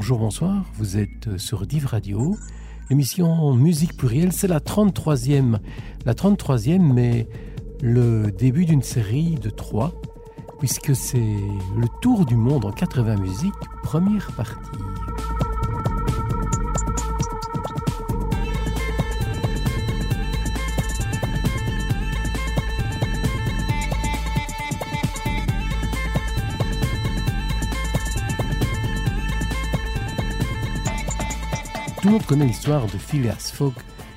Bonjour, bonsoir, vous êtes sur Div Radio. L'émission Musique plurielle, c'est la 33e. La 33e, mais le début d'une série de trois, puisque c'est le tour du monde en 80 musiques, première partie. Monde connaît l'histoire de Phileas Fogg,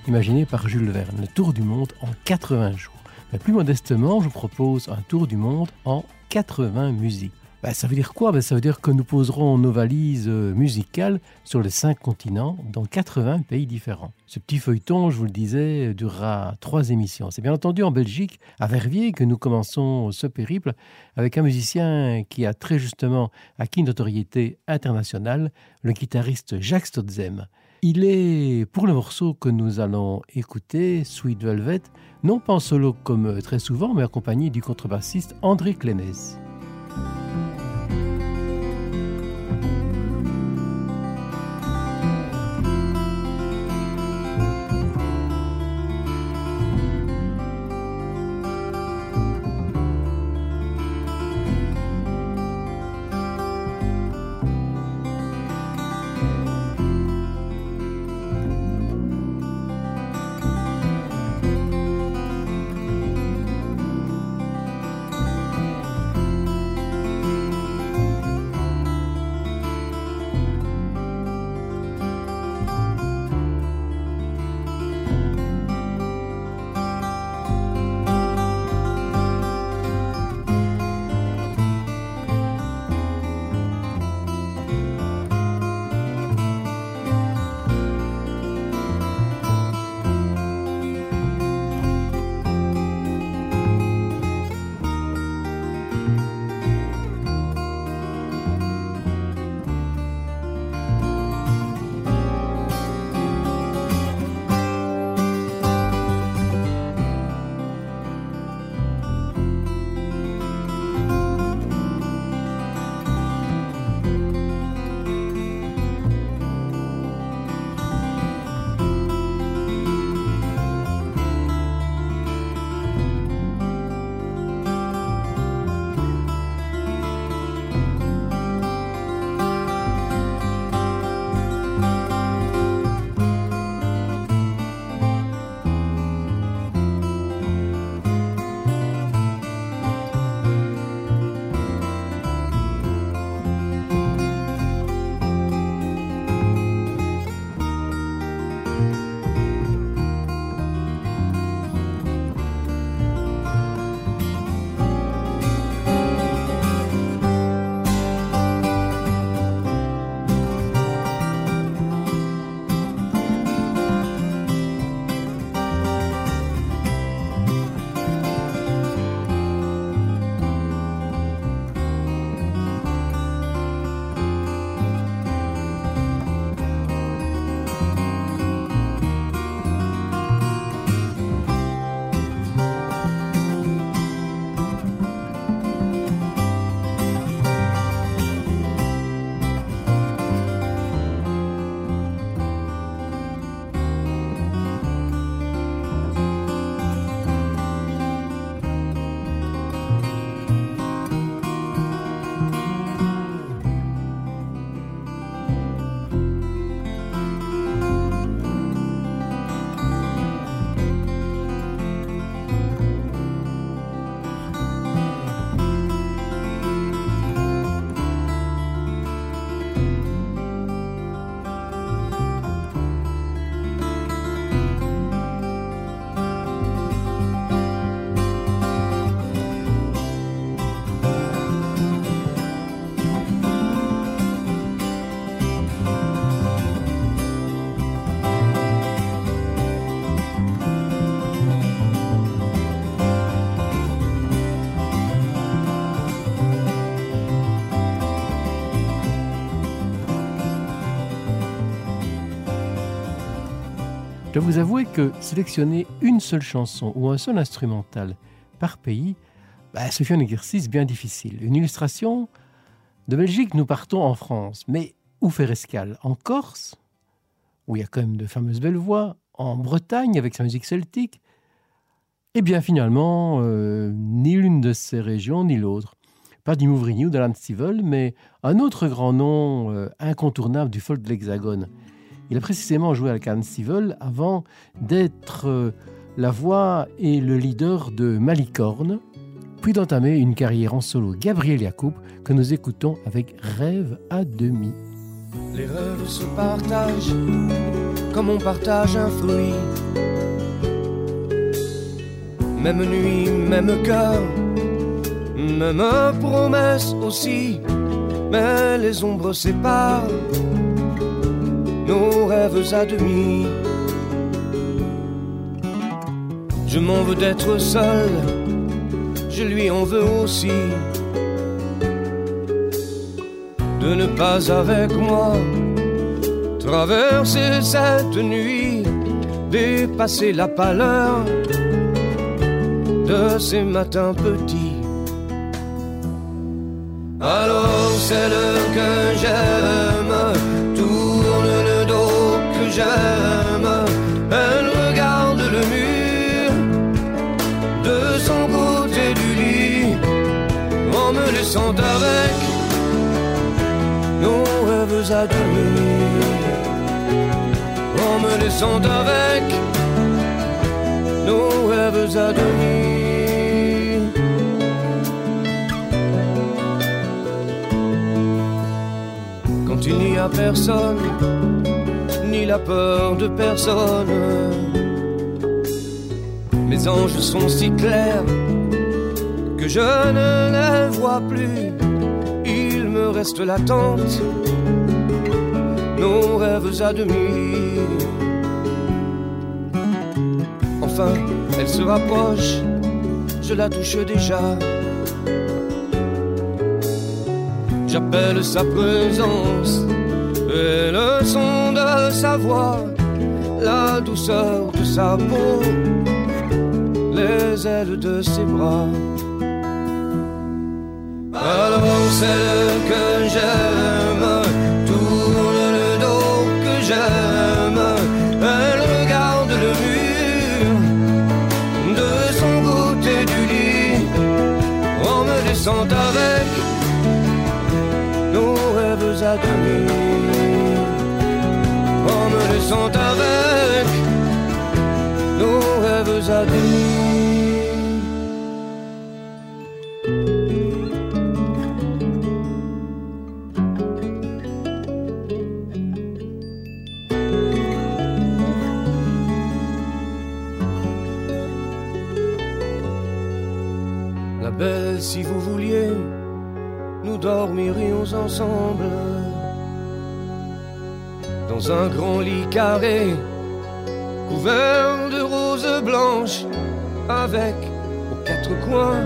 imaginé par Jules Verne, le tour du monde en 80 jours. Mais plus modestement, je propose un tour du monde en 80 musiques. Ben, ça veut dire quoi? Ben, Ça veut dire que nous poserons nos valises euh, musicales sur les cinq continents dans 80 pays différents. Ce petit feuilleton, je vous le disais, durera trois émissions. C'est bien entendu en Belgique, à Verviers, que nous commençons ce périple avec un musicien qui a très justement acquis une notoriété internationale, le guitariste Jacques Stotzem. Il est, pour le morceau que nous allons écouter, Sweet Velvet, non pas en solo comme très souvent, mais accompagné du contrebassiste André Clénès. Je dois vous avouer que sélectionner une seule chanson ou un seul instrumental par pays, bah, ce fut un exercice bien difficile. Une illustration de Belgique, nous partons en France, mais ou faire escale? En Corse, où il y a quand même de fameuses belles voix, en Bretagne avec sa musique celtique, eh bien finalement, euh, ni l'une de ces régions ni l'autre. Pas du Mouvigny ou de l'Anstival, mais un autre grand nom euh, incontournable du folk de l'Hexagone. Il a précisément joué avec Anstival avant d'être euh, la voix et le leader de Malicorne, puis d'entamer une carrière en solo Gabriel Yacoub que nous écoutons avec Rêve à demi. Les rêves se partagent comme on partage un fruit. Même nuit, même cœur, même promesse aussi. Mais les ombres séparent nos rêves à demi. Je m'en veux d'être seul, je lui en veux aussi de ne pas avec moi traverser cette nuit, dépasser la pâleur de ces matins petits. Alors celle que j'aime rêves à demi en me laissant avec nos rêves à demi. Quand il n'y a personne, ni la peur de personne, mes anges sont si clairs que je ne les vois plus. Me reste l'attente, nos rêves à demi. Enfin, elle se rapproche, je la touche déjà. J'appelle sa présence et le son de sa voix, la douceur de sa peau, les ailes de ses bras. Alors celle que j'aime Elle regarde le mur de son côté du lit en me laissant avec nos rêves à demi. En me laissant avec nos rêves à demi. Dans un grand lit carré, couvert de roses blanches, avec aux quatre coins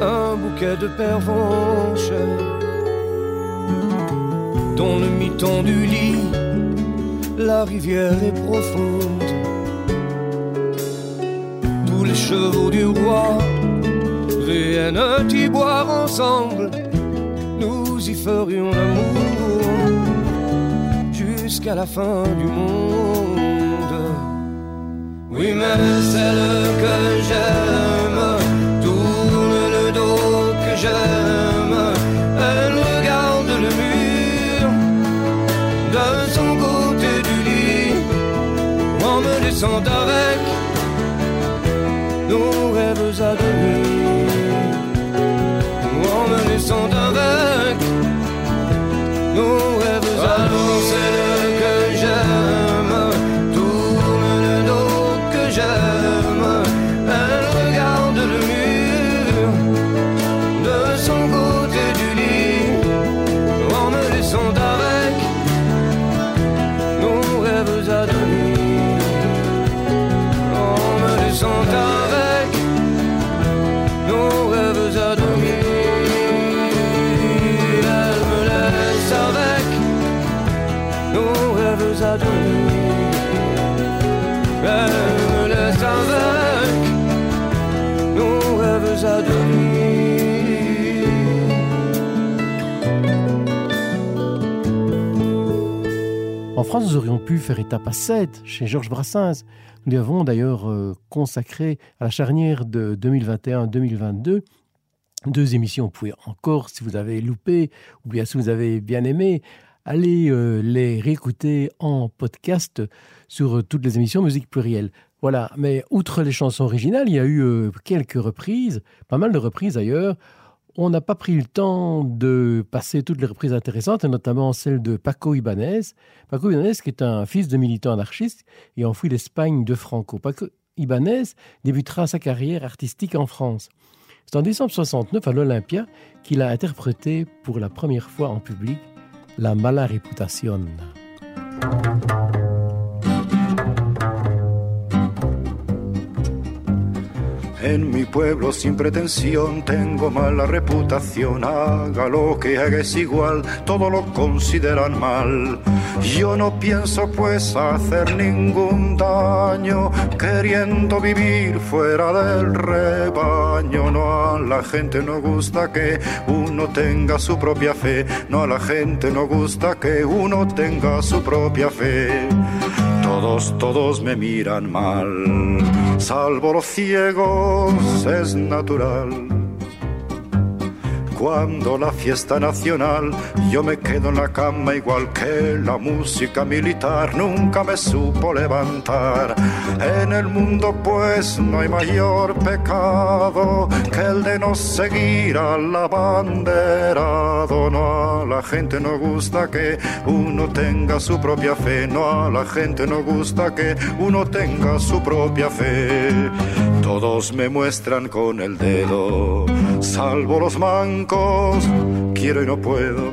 un bouquet de pervenches. Dans le mi-temps du lit, la rivière est profonde. Tous les chevaux du roi viennent y boire ensemble, ferions l'amour jusqu'à la fin du monde. Oui, mais celle que j'aime tourne le dos que j'aime, elle regarde le mur de son côté du lit en me laissant France, nous aurions pu faire étape à 7 chez Georges Brassens. Nous lui avons d'ailleurs euh, consacré à la charnière de 2021-2022 deux émissions. Vous pouvez encore, si vous avez loupé, ou bien si vous avez bien aimé, aller euh, les réécouter en podcast sur toutes les émissions Musique Plurielle. Voilà, mais outre les chansons originales, il y a eu euh, quelques reprises, pas mal de reprises d'ailleurs. On n'a pas pris le temps de passer toutes les reprises intéressantes, et notamment celle de Paco Ibanez. Paco Ibanez, qui est un fils de militant anarchiste et enfui l'Espagne de Franco. Paco Ibanez débutera sa carrière artistique en France. C'est en décembre 69 à l'Olympia qu'il a interprété pour la première fois en public La mala reputación. En mi pueblo sin pretensión tengo mala reputación, haga lo que haga es igual, todo lo consideran mal. Yo no pienso pues hacer ningún daño, queriendo vivir fuera del rebaño. No a la gente no gusta que uno tenga su propia fe, no a la gente no gusta que uno tenga su propia fe. Todos, todos me miran mal, salvo los ciegos, es natural cuando la fiesta nacional yo me quedo en la cama igual que la música militar nunca me supo levantar. En el mundo pues no hay mayor pecado que el de no seguir al abanderado. No a la gente no gusta que uno tenga su propia fe, no a la gente no gusta que uno tenga su propia fe. Todos me muestran con el dedo, salvo los mancos, quiero y no puedo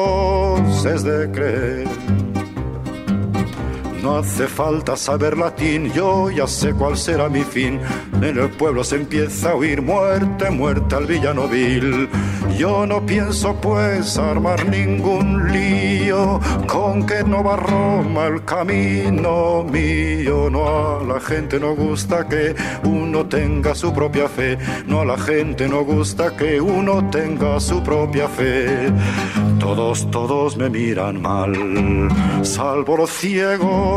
es de creer. No hace falta saber latín, yo ya sé cuál será mi fin. En el pueblo se empieza a oír muerte, muerte al villano vil. Yo no pienso pues armar ningún lío, con que no va Roma el camino mío. No a la gente no gusta que uno tenga su propia fe, no a la gente no gusta que uno tenga su propia fe. Todos, todos me miran mal, salvo los ciegos,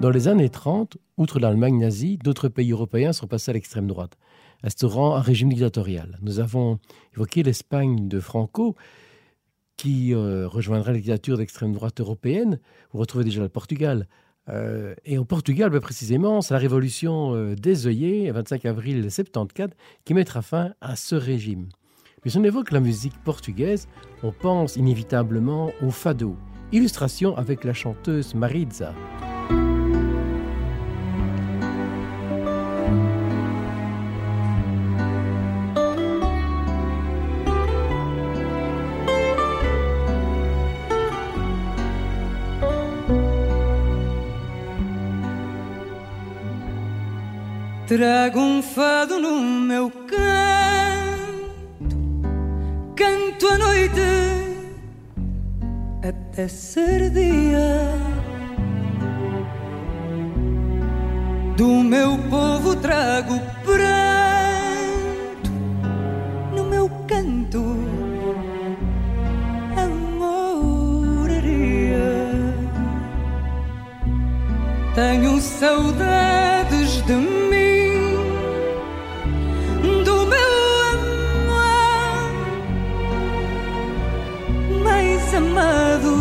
Dans les années 30, outre l'Allemagne nazie, d'autres pays européens sont passés à l'extrême droite, instaurant un régime dictatorial. Nous avons évoqué l'Espagne de Franco, qui euh, rejoindrait la dictature d'extrême droite européenne. Vous retrouvez déjà le Portugal. Euh, et au Portugal, précisément, c'est la révolution des œillets, 25 avril 74, qui mettra fin à ce régime. Mais si on évoque la musique portugaise, on pense inévitablement au fado. Illustration avec la chanteuse Maritza. Trago um fado no meu canto, canto a noite até ser dia. Do meu povo trago pranto no meu canto, amoraria. Tenho saudades de mim, amado.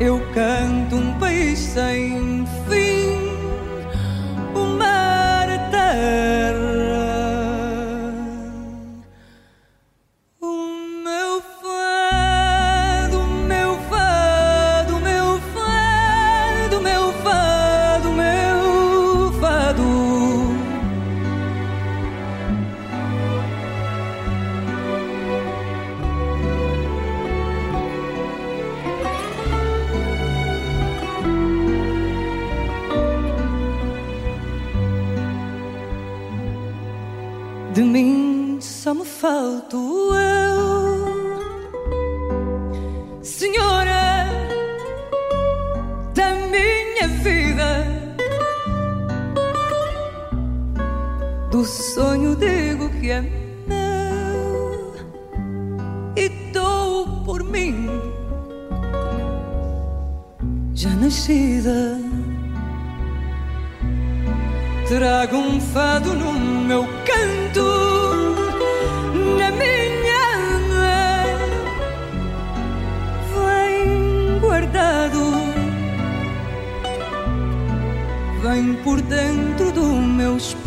Eu canto um país sem fim, o mar, mim só me falto eu, Senhora da minha vida. Do sonho digo que é meu e dou por mim já nascida. Trago um fado no meu vem por dentro do meu espanto,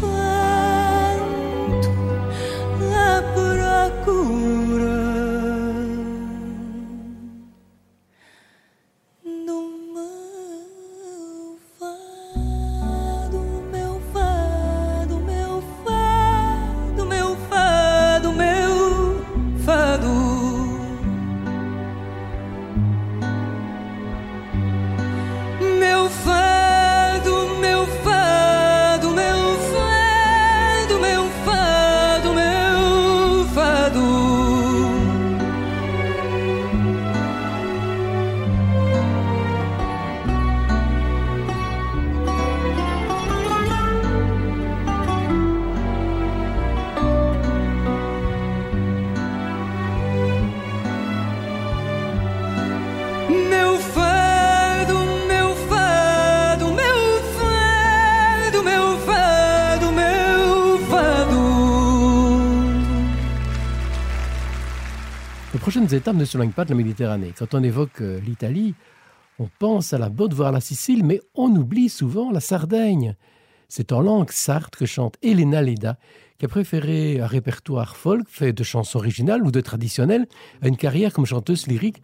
Prochaines étapes ne s'éloignent pas de la Méditerranée. Quand on évoque euh, l'Italie, on pense à la botte, voire la Sicile, mais on oublie souvent la Sardaigne. C'est en langue sarde que chante Elena Leda, qui a préféré un répertoire folk fait de chansons originales ou de traditionnelles à une carrière comme chanteuse lyrique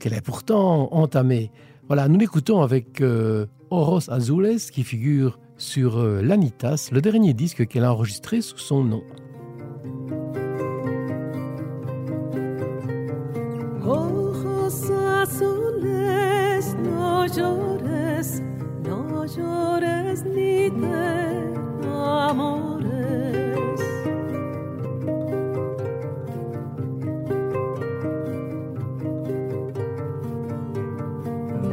qu'elle a pourtant entamée. Voilà, nous l'écoutons avec euh, Oros Azules qui figure sur euh, Lanitas, le dernier disque qu'elle a enregistré sous son nom. Ojos azules, no llores, no llores ni te amores.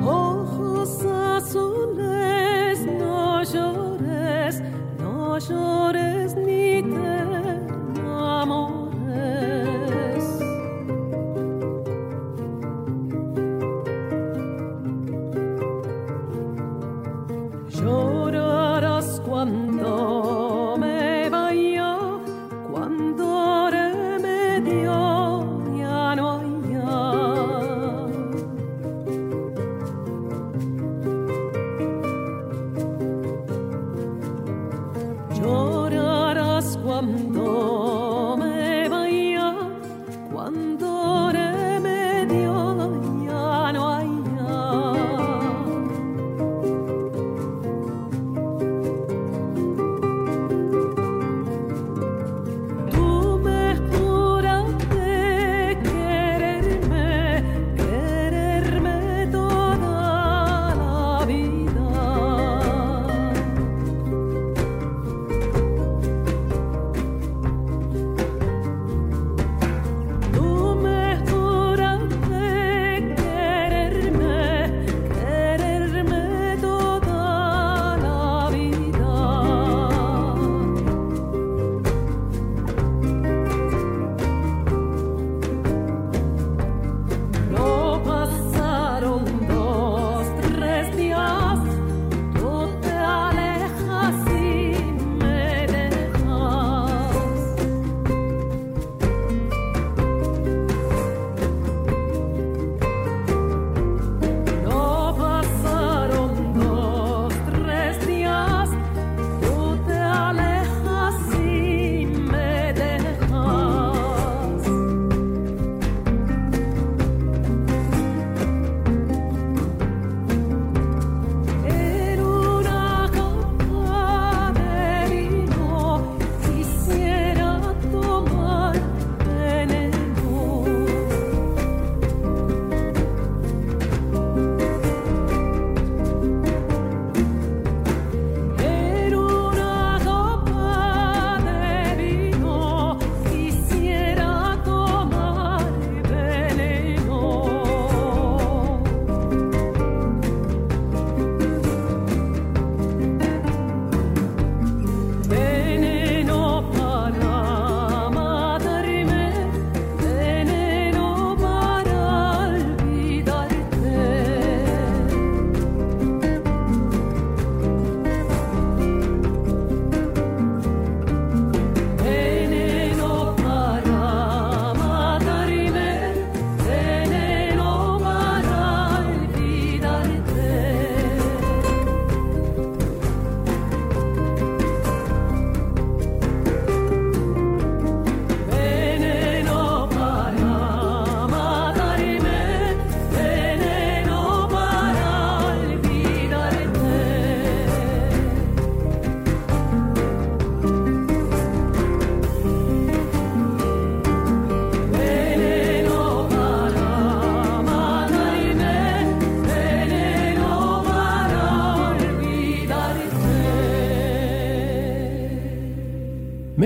Ojos azules, no llores, no llores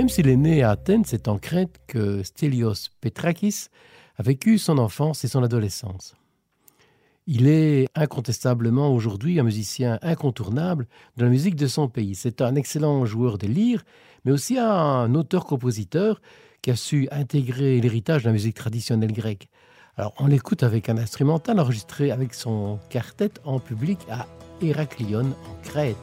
Même s'il est né à Athènes, c'est en Crète que Stelios Petrakis a vécu son enfance et son adolescence. Il est incontestablement aujourd'hui un musicien incontournable de la musique de son pays. C'est un excellent joueur de lyre, mais aussi un auteur-compositeur qui a su intégrer l'héritage de la musique traditionnelle grecque. Alors on l'écoute avec un instrumental enregistré avec son quartet en public à Héraclion en Crète.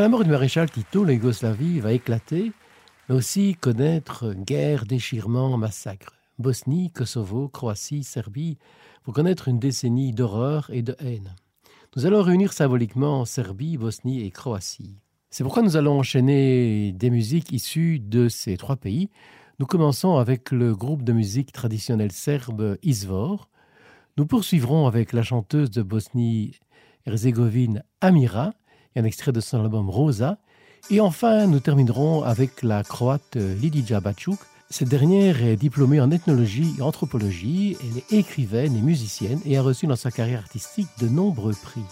Après la mort du maréchal Tito, la Yougoslavie va éclater, mais aussi connaître guerre, déchirement, massacre. Bosnie, Kosovo, Croatie, Serbie vont connaître une décennie d'horreur et de haine. Nous allons réunir symboliquement Serbie, Bosnie et Croatie. C'est pourquoi nous allons enchaîner des musiques issues de ces trois pays. Nous commençons avec le groupe de musique traditionnelle serbe Izvor. Nous poursuivrons avec la chanteuse de Bosnie-Herzégovine Amira un extrait de son album Rosa. Et enfin, nous terminerons avec la croate Lidija Bachuk. Cette dernière est diplômée en ethnologie et anthropologie. Elle est écrivaine et musicienne et a reçu dans sa carrière artistique de nombreux prix.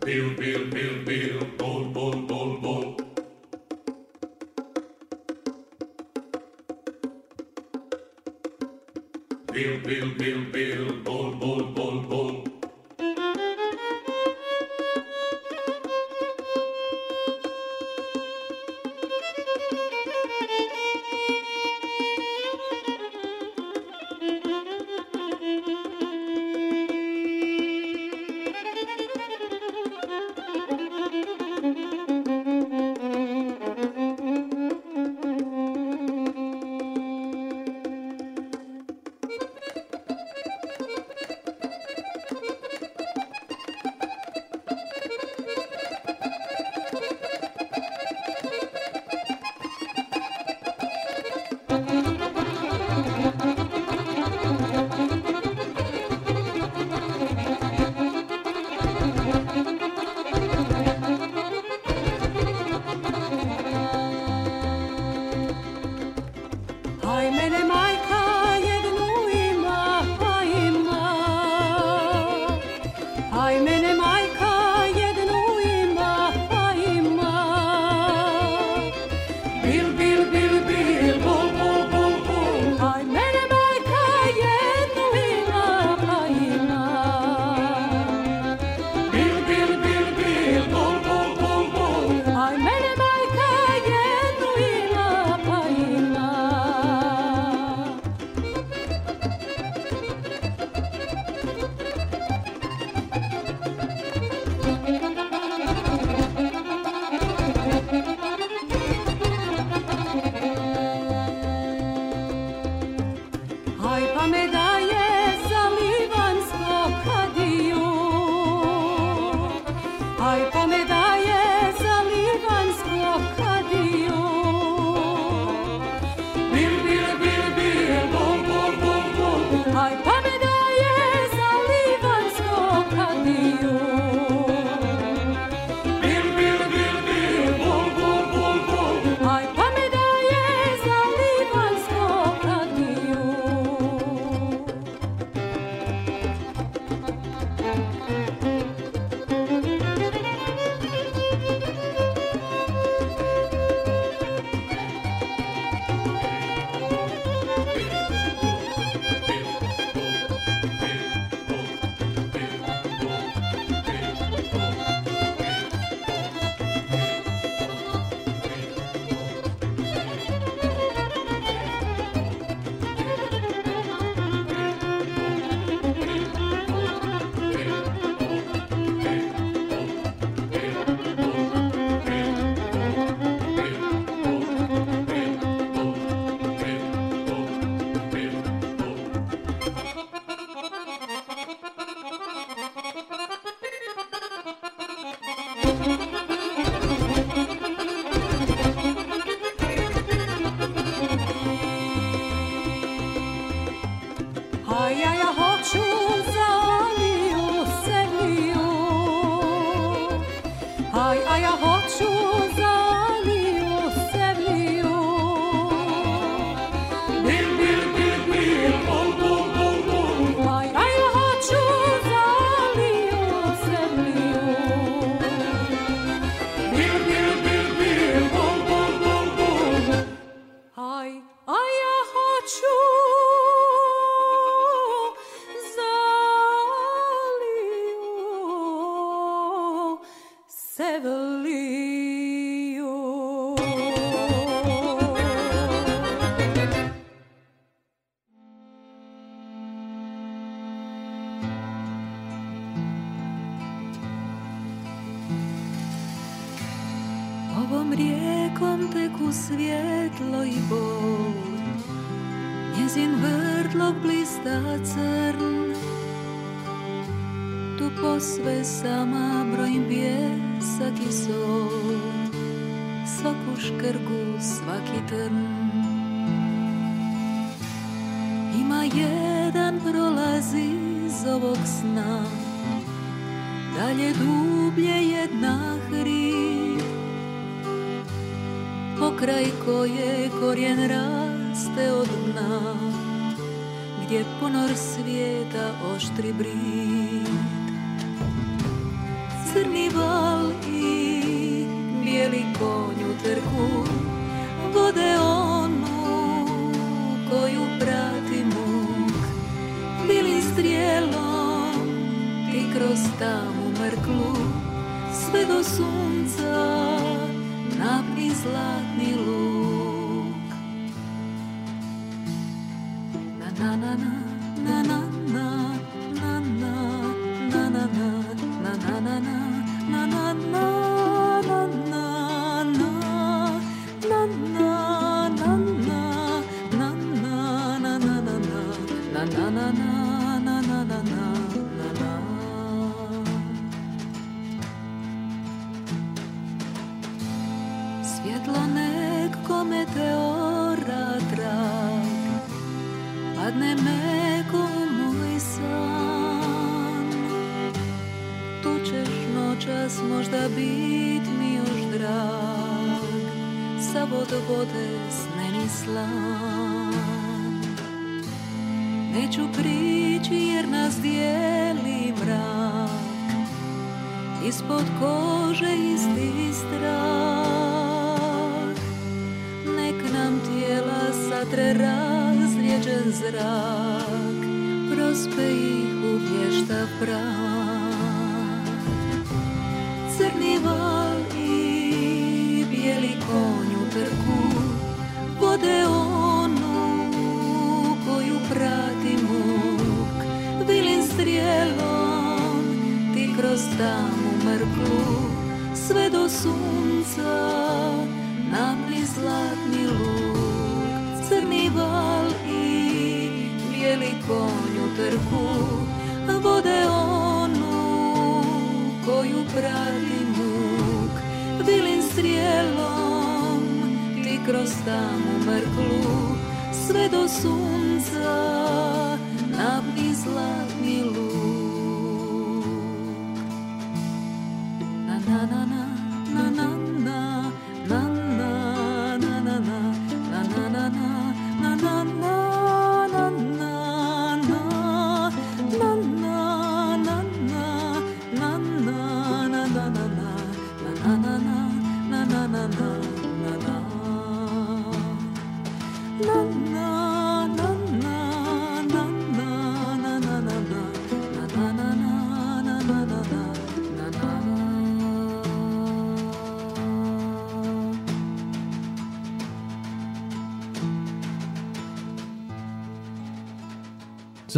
Bill, Bill, Bill, Bill, bol, bol, bol,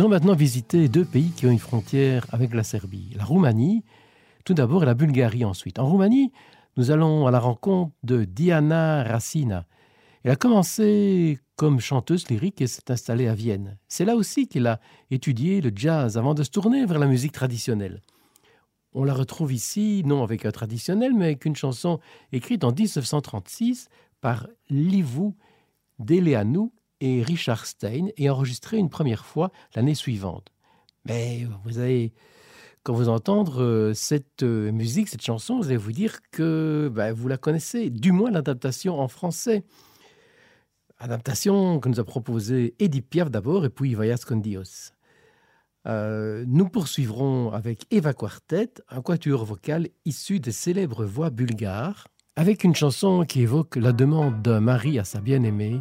allons maintenant visiter deux pays qui ont une frontière avec la Serbie. La Roumanie, tout d'abord, et la Bulgarie ensuite. En Roumanie, nous allons à la rencontre de Diana Racina. Elle a commencé comme chanteuse lyrique et s'est installée à Vienne. C'est là aussi qu'elle a étudié le jazz avant de se tourner vers la musique traditionnelle. On la retrouve ici, non avec un traditionnel, mais avec une chanson écrite en 1936 par Livu Deleanu et Richard Stein et enregistrée une première fois l'année suivante. Mais vous allez, quand vous entendre euh, cette euh, musique, cette chanson, vous allez vous dire que ben, vous la connaissez, du moins l'adaptation en français. Adaptation que nous a proposée Edith Piaf d'abord et puis Vayas con Dios. Euh, nous poursuivrons avec Eva Quartet, un quatuor vocal issu des célèbres voix bulgares, avec une chanson qui évoque la demande d'un mari à sa bien-aimée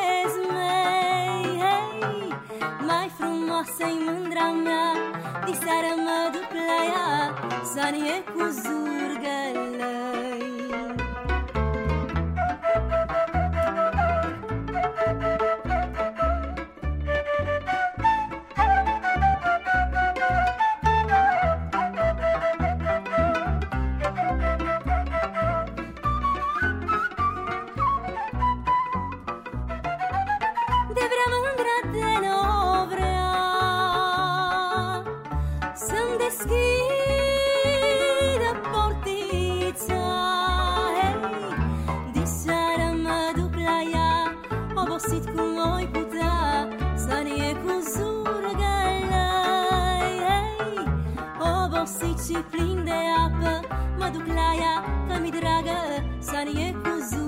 mai frumoasă-i mândra mea Diseară mă duc la ea Soanie cu zurgăl și plin de apă. Mă duc la ea că mi dragă San e cu zi.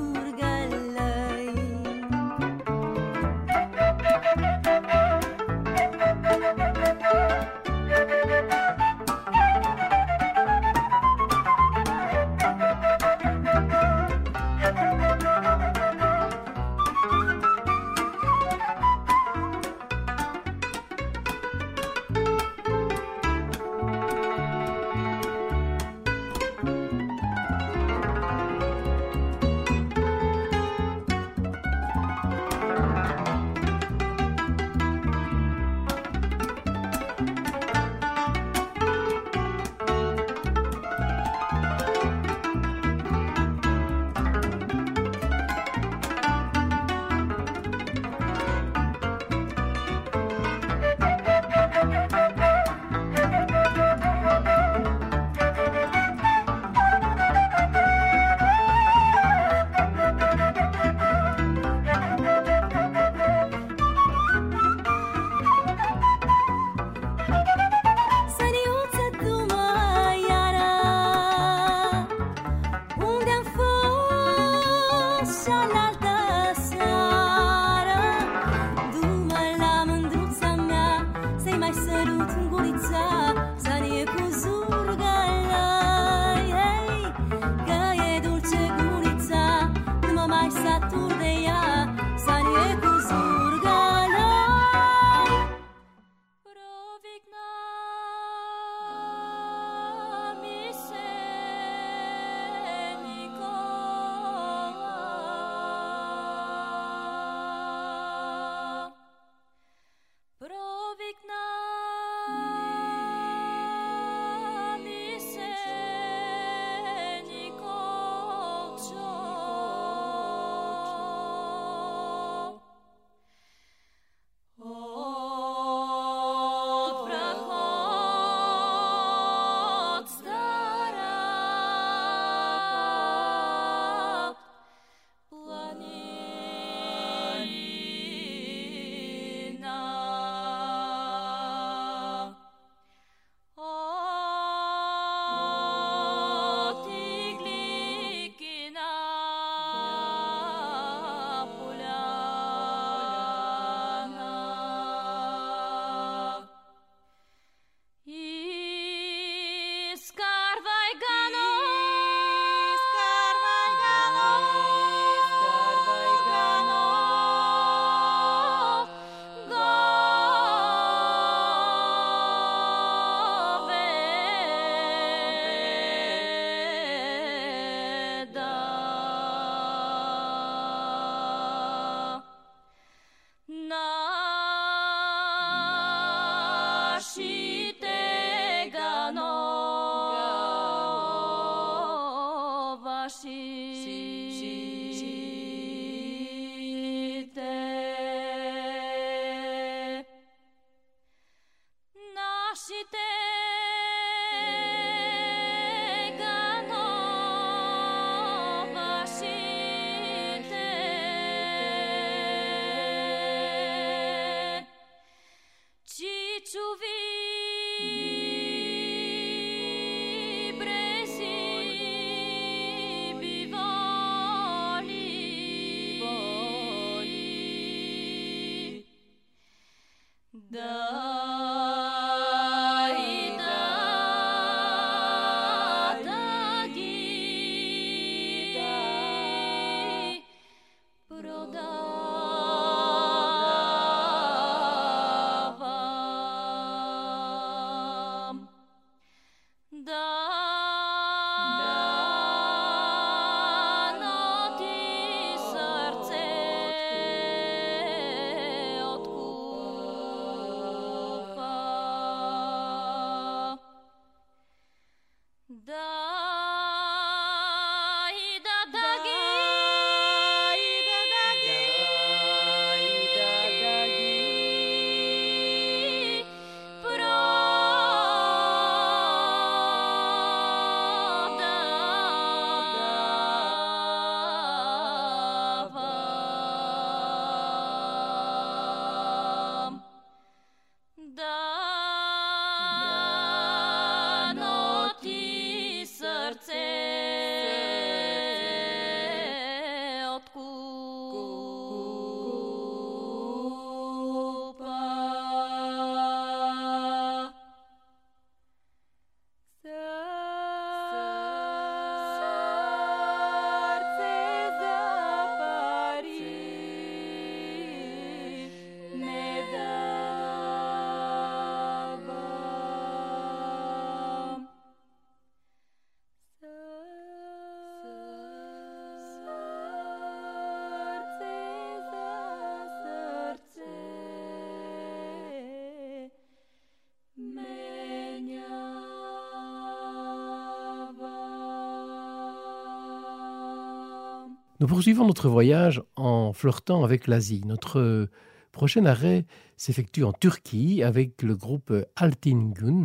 Nous poursuivons notre voyage en flirtant avec l'Asie. Notre prochain arrêt s'effectue en Turquie avec le groupe Altin Gun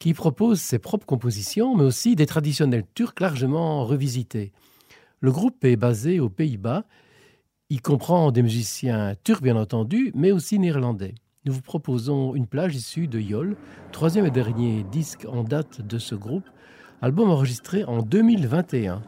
qui propose ses propres compositions mais aussi des traditionnels turcs largement revisités. Le groupe est basé aux Pays-Bas. Il comprend des musiciens turcs bien entendu mais aussi néerlandais. Nous vous proposons une plage issue de Yol, troisième et dernier disque en date de ce groupe, album enregistré en 2021.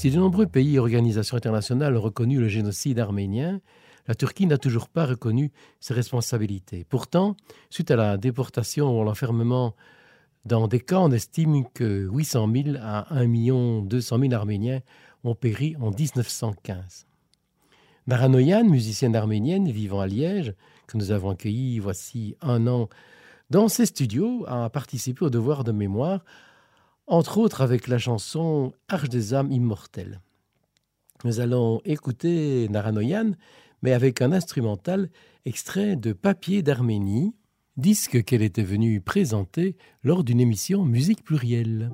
Si de nombreux pays et organisations internationales ont reconnu le génocide arménien, la Turquie n'a toujours pas reconnu ses responsabilités. Pourtant, suite à la déportation ou l'enfermement dans des camps, on estime que 800 000 à 1 200 000 Arméniens ont péri en 1915. Naranoyan, musicienne arménienne vivant à Liège, que nous avons accueillie voici un an dans ses studios, a participé au devoir de mémoire, entre autres avec la chanson Arche des âmes immortelles. Nous allons écouter Naranoyan, mais avec un instrumental extrait de Papier d'Arménie, disque qu'elle était venue présenter lors d'une émission Musique plurielle.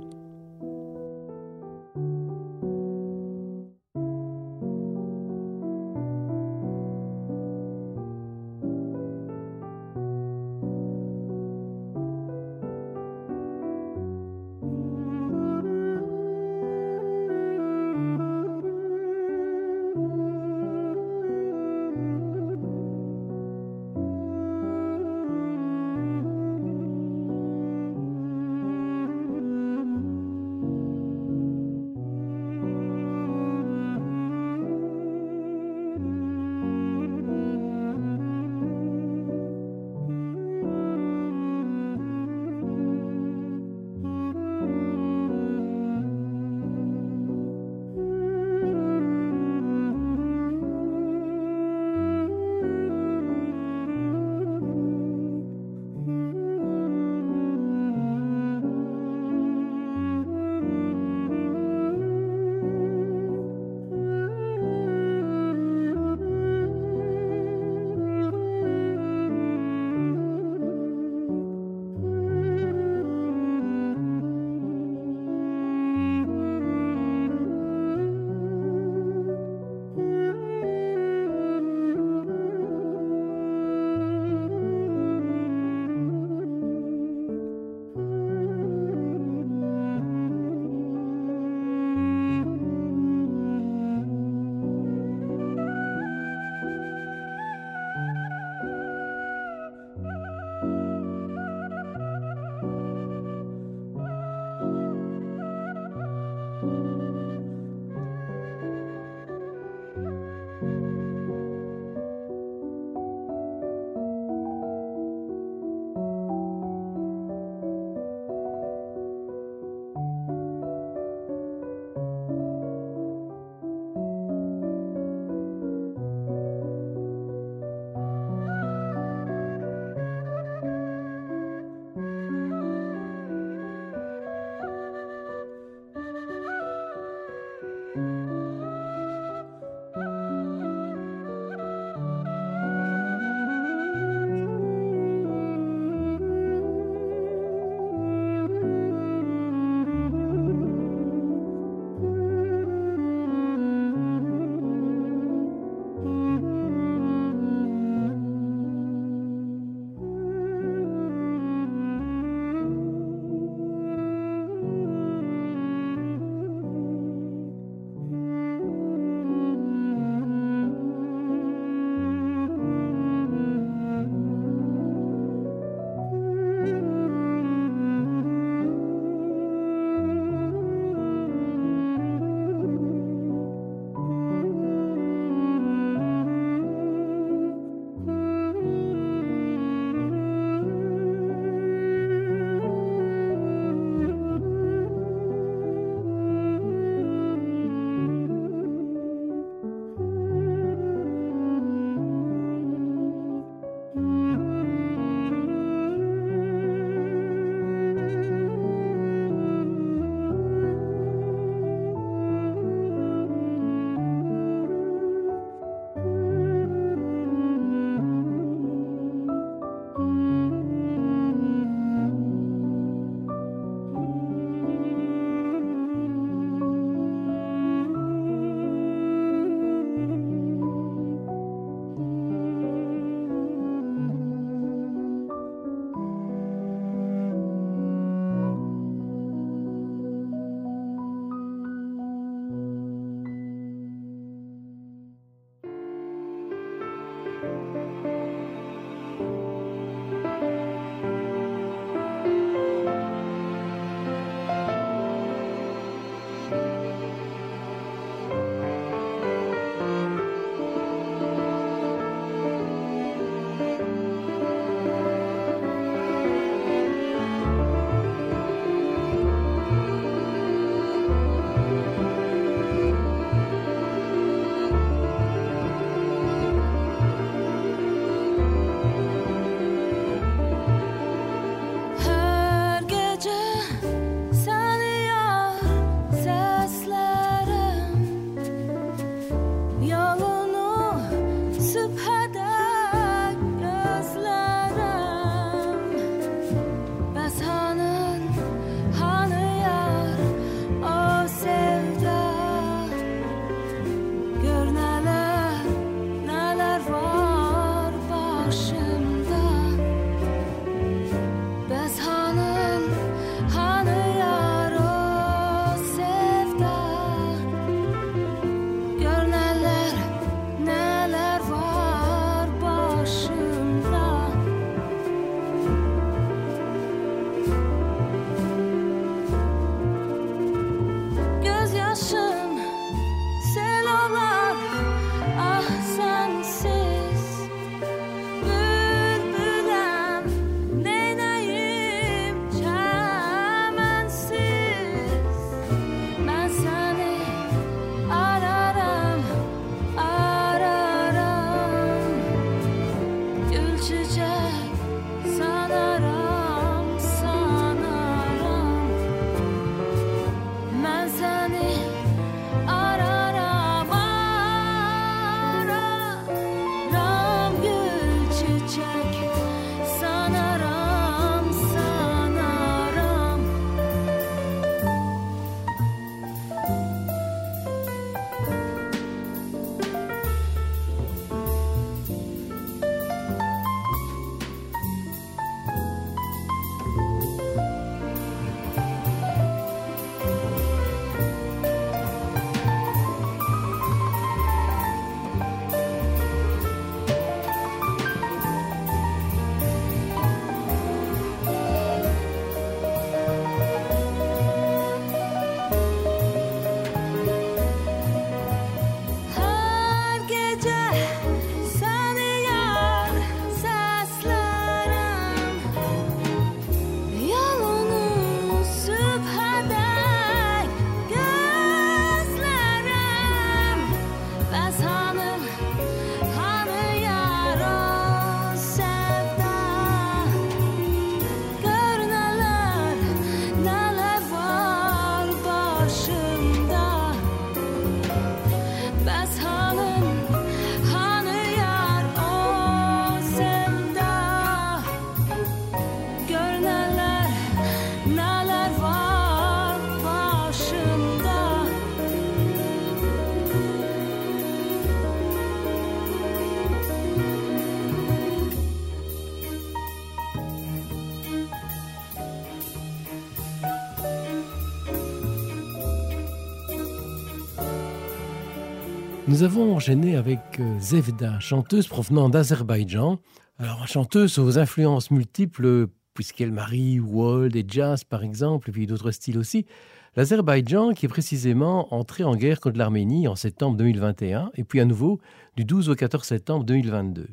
Nous avons enchaîné avec euh, Zevda, chanteuse provenant d'Azerbaïdjan. Alors, chanteuse aux influences multiples, puisqu'elle marie world et jazz par exemple, et puis d'autres styles aussi. L'Azerbaïdjan qui est précisément entré en guerre contre l'Arménie en septembre 2021, et puis à nouveau du 12 au 14 septembre 2022.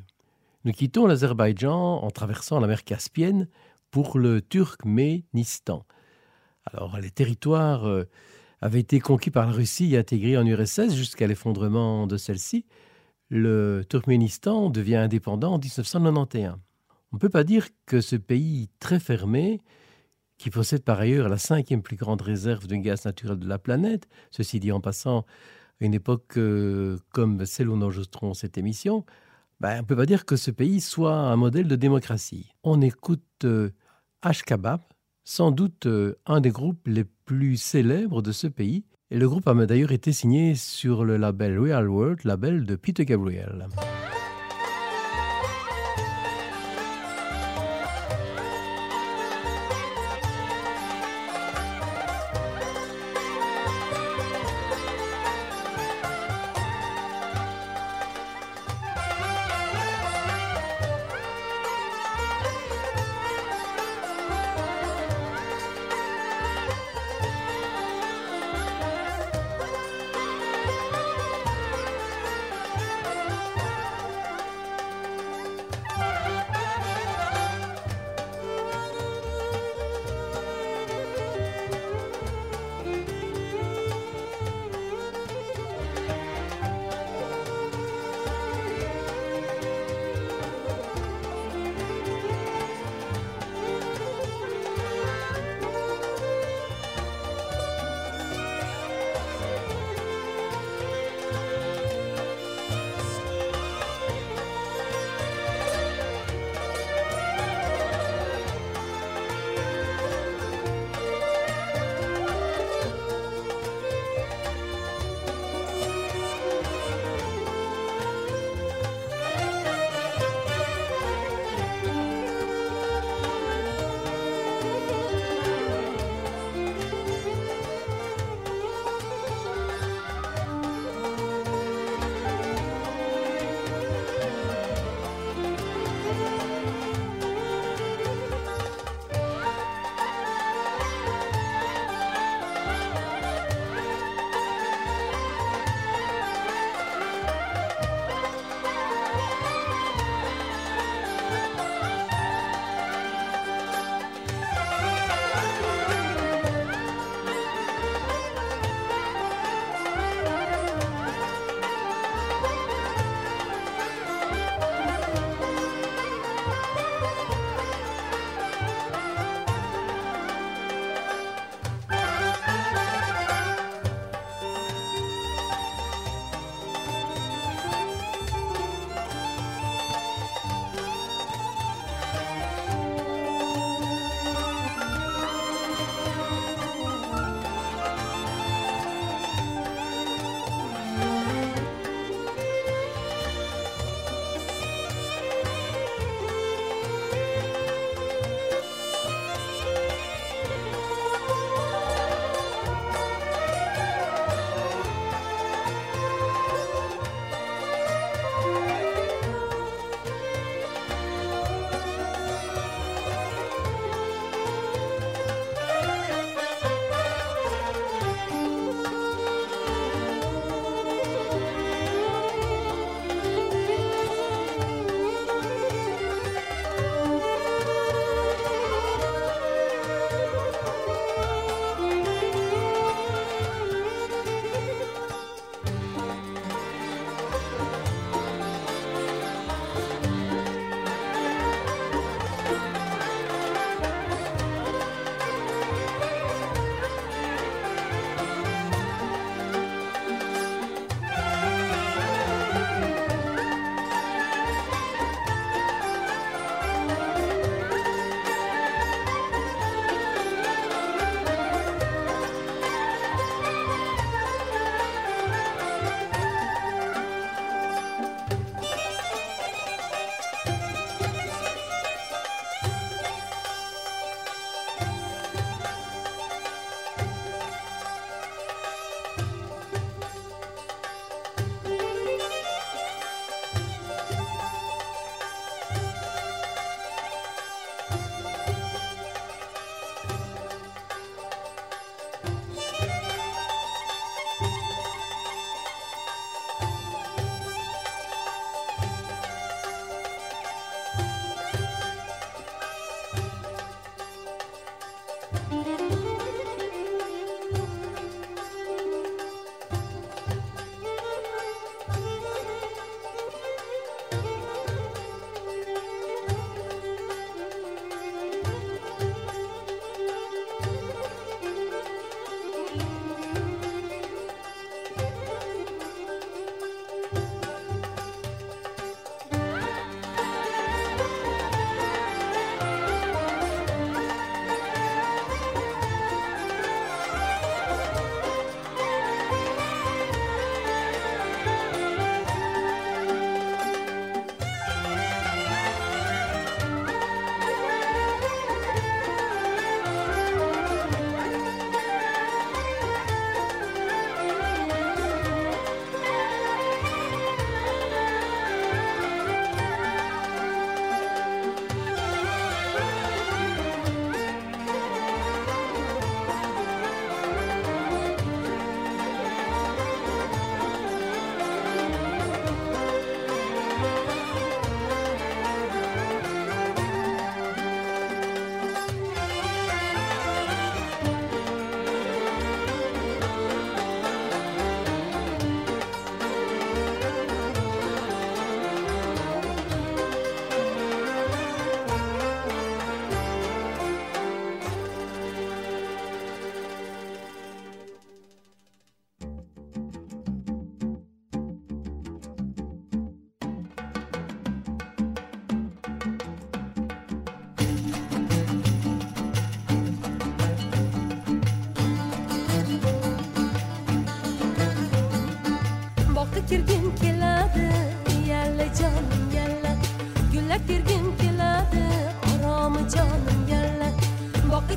Nous quittons l'Azerbaïdjan en traversant la mer Caspienne pour le Turkménistan. Alors, les territoires euh, avaient été conquis par la Russie et intégrés en URSS jusqu'à l'effondrement de celle-ci. Le Turkménistan devient indépendant en 1991. On ne peut pas dire que ce pays très fermé, qui possède par ailleurs la cinquième plus grande réserve de gaz naturel de la planète, ceci dit en passant à une époque euh, comme celle où nous enregistrons cette émission, ben, on ne peut pas dire que ce pays soit un modèle de démocratie. On écoute euh, Ashkabab, sans doute euh, un des groupes les plus célèbres de ce pays, et le groupe a d'ailleurs été signé sur le label Real World, label de Peter Gabriel.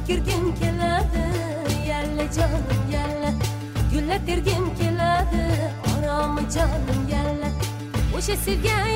kirgim keladi yalla jonim yalla gulla tergim keladi oromi jonim yalla o'sha sevgan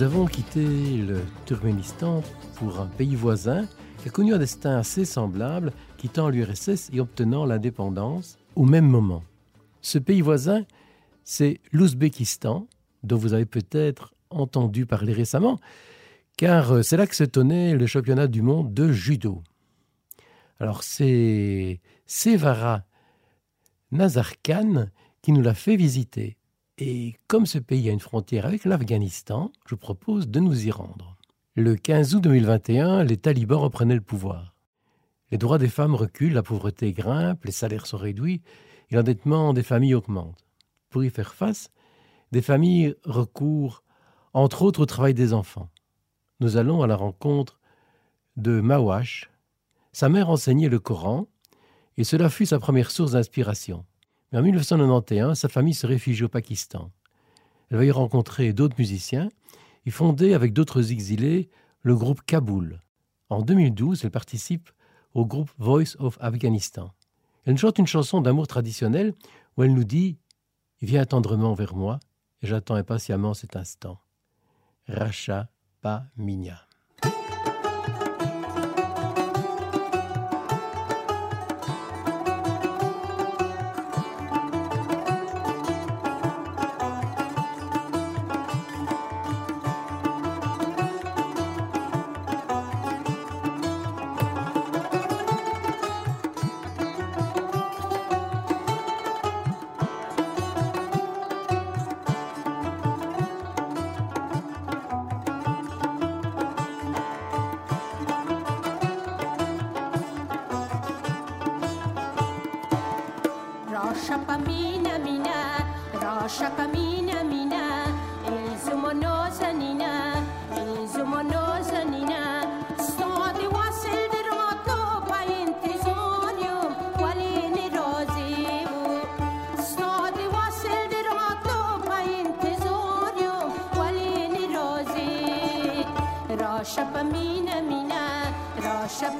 Nous avons quitté le Turkménistan pour un pays voisin qui a connu un destin assez semblable, quittant l'URSS et obtenant l'indépendance au même moment. Ce pays voisin, c'est l'Ouzbékistan, dont vous avez peut-être entendu parler récemment, car euh, c'est là que se tenait le championnat du monde de judo. Alors c'est Sevara Nazarkhan qui nous l'a fait visiter. Et comme ce pays a une frontière avec l'Afghanistan, je propose de nous y rendre. Le 15 août 2021, les talibans reprenaient le pouvoir. Les droits des femmes reculent, la pauvreté grimpe, les salaires sont réduits et l'endettement des familles augmente. Pour y faire face, des familles recourent entre autres au travail des enfants. Nous allons à la rencontre de Mawash. Sa mère enseignait le Coran et cela fut sa première source d'inspiration. Mais en 1991, sa famille se réfugie au Pakistan. Elle va y rencontrer d'autres musiciens et fonder avec d'autres exilés le groupe Kaboul. En 2012, elle participe au groupe Voice of Afghanistan. Elle chante une chanson d'amour traditionnelle où elle nous dit Viens tendrement vers moi et j'attends impatiemment cet instant. Racha Pa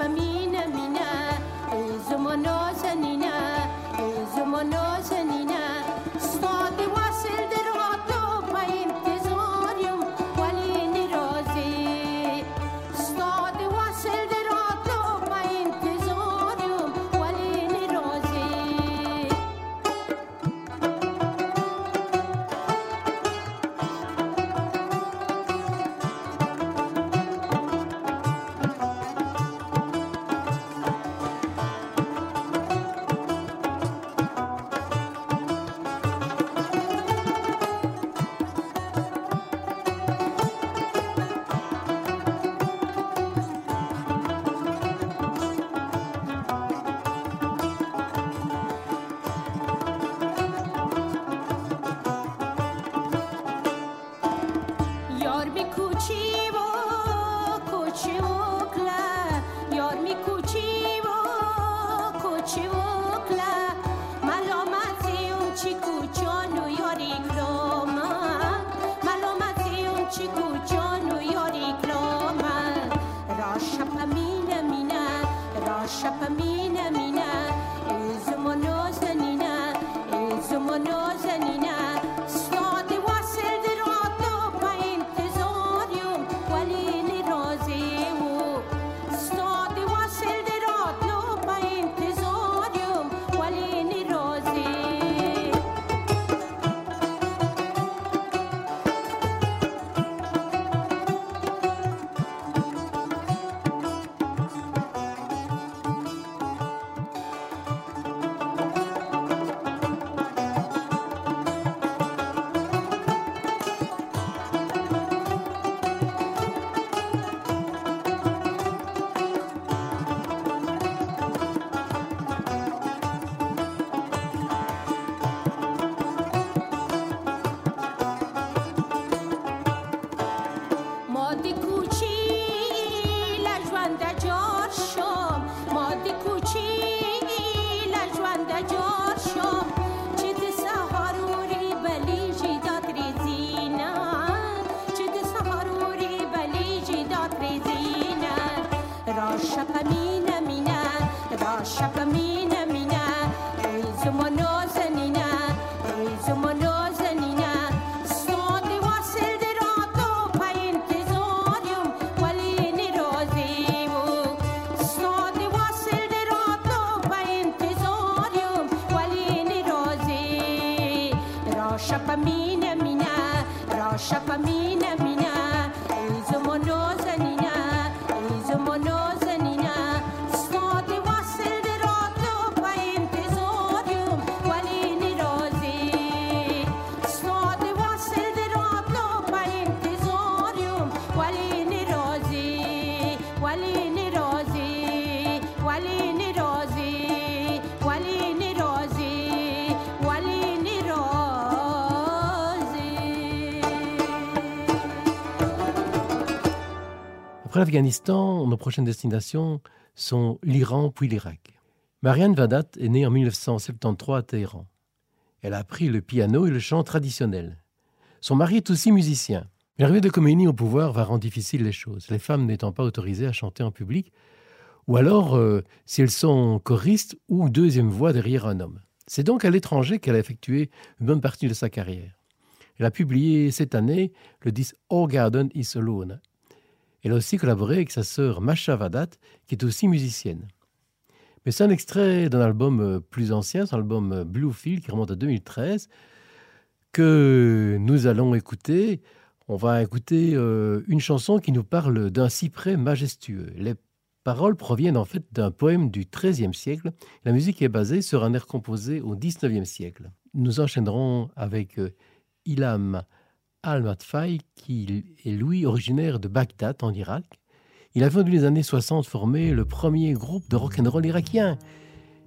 rasha pamina Après l'Afghanistan, nos prochaines destinations sont l'Iran puis l'Irak. Marianne Vadat est née en 1973 à Téhéran. Elle a appris le piano et le chant traditionnel. Son mari est aussi musicien. L'arrivée de Khomeini au pouvoir va rendre difficile les choses, les femmes n'étant pas autorisées à chanter en public, ou alors euh, si elles sont choristes ou deuxième voix derrière un homme. C'est donc à l'étranger qu'elle a effectué une bonne partie de sa carrière. Elle a publié cette année le disque All Garden is Alone. Elle a aussi collaboré avec sa sœur Masha Vadat, qui est aussi musicienne. Mais c'est un extrait d'un album euh, plus ancien, c'est un album euh, Bluefield qui remonte à 2013, que nous allons écouter. On va écouter euh, une chanson qui nous parle d'un cyprès majestueux. Les paroles proviennent en fait d'un poème du XIIIe siècle. La musique est basée sur un air composé au XIXe siècle. Nous enchaînerons avec Ilham Al-Matfai, qui est lui originaire de Bagdad en Irak. Il a dans les années 60 formé le premier groupe de rock'n'roll irakien.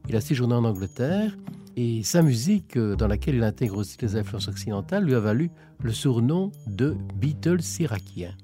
Il a séjourné en Angleterre Et sa musique, euh, dans laquelle il intègre aussi les influences occidentales, lui a valu le surnom de Beatles irakien.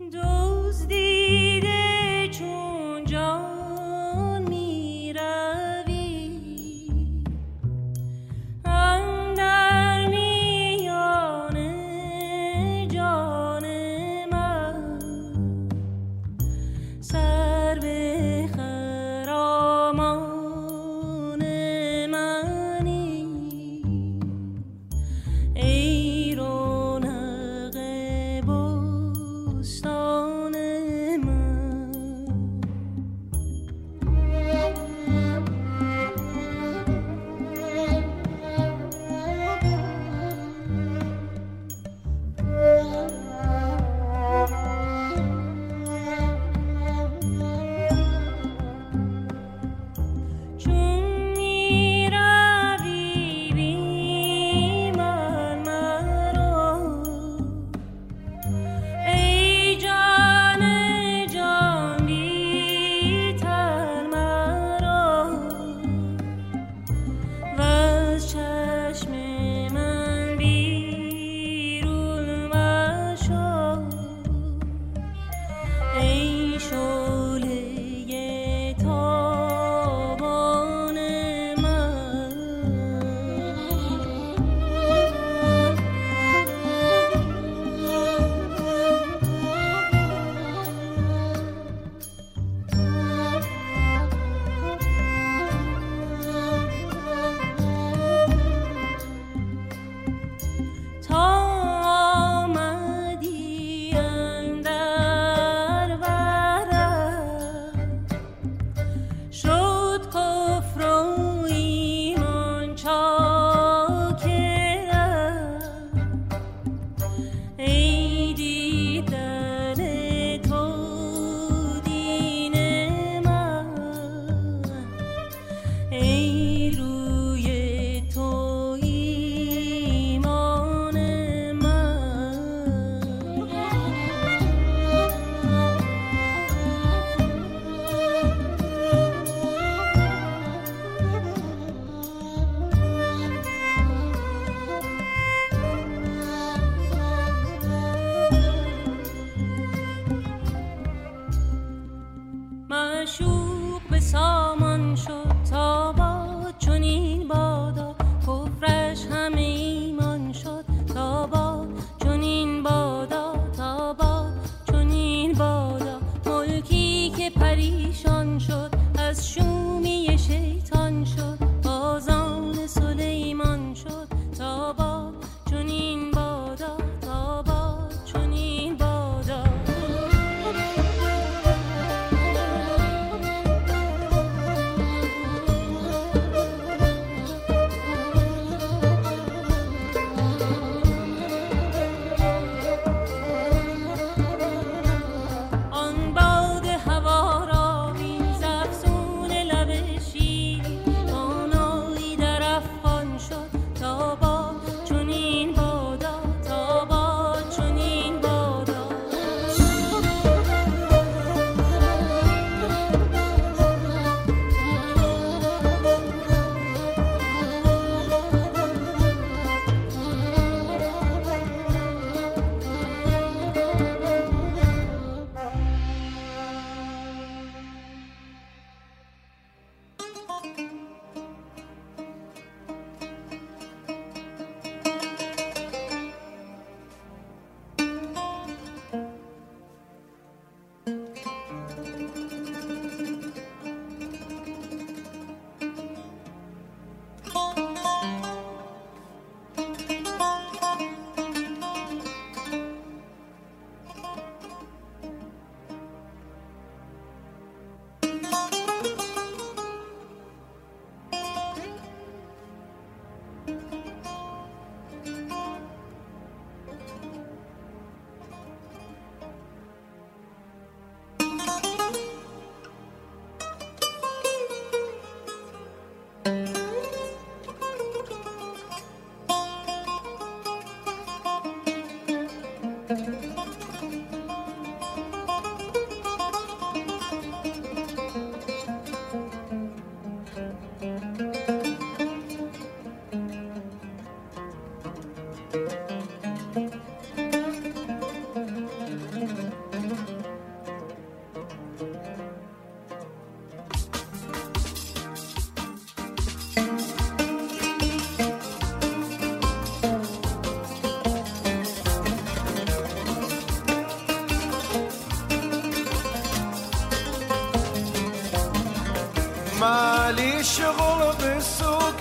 شغل بالسوق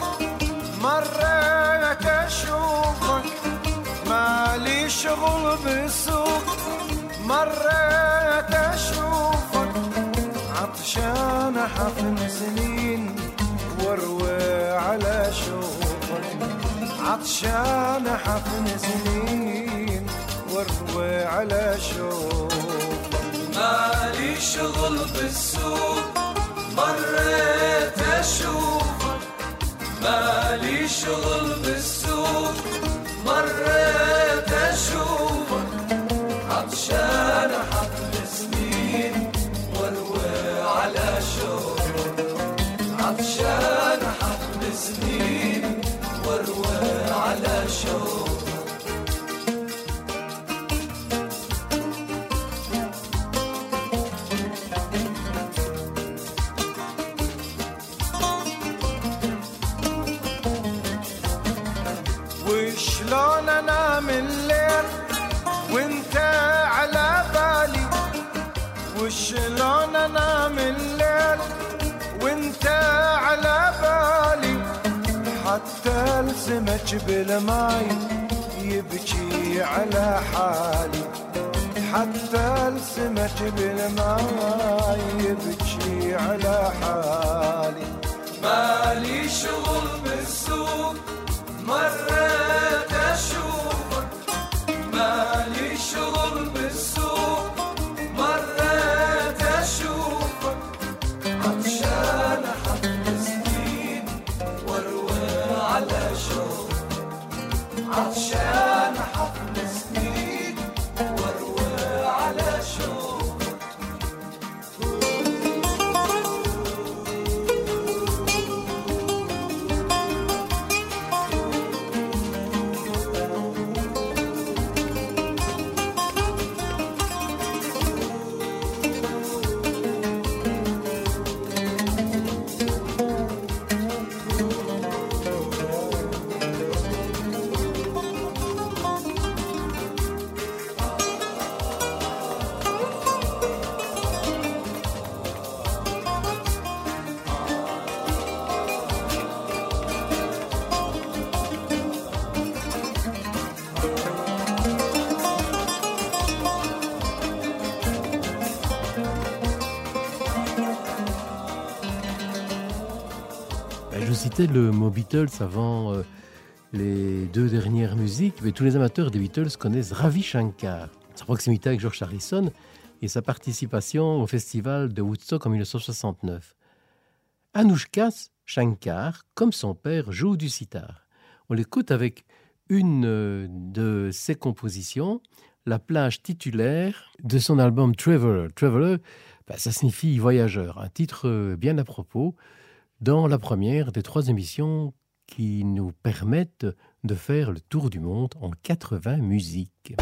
مرات اشوفك مالي شغل بالسوق مرات اشوفك عطشان حفن سنين واروي على شوفك عطشان حفن سنين واروي على شوفك وشلون انام الليل وانت على بالي؟ وشلون حتى السمك بالماي يبكي على حالي. حتى السمك بالماي يبكي على حالي. مالي شغل بالسوق مرات أشوفك. مالي شغل بالسوق Le mot Beatles avant euh, les deux dernières musiques, mais tous les amateurs des Beatles connaissent Ravi Shankar, sa proximité avec George Harrison et sa participation au festival de Woodstock en 1969. Anushka Shankar, comme son père, joue du sitar. On l'écoute avec une euh, de ses compositions, la plage titulaire de son album Traveler. Traveler, ben, ça signifie voyageur, un titre euh, bien à propos dans la première des trois émissions qui nous permettent de faire le tour du monde en 80 musiques.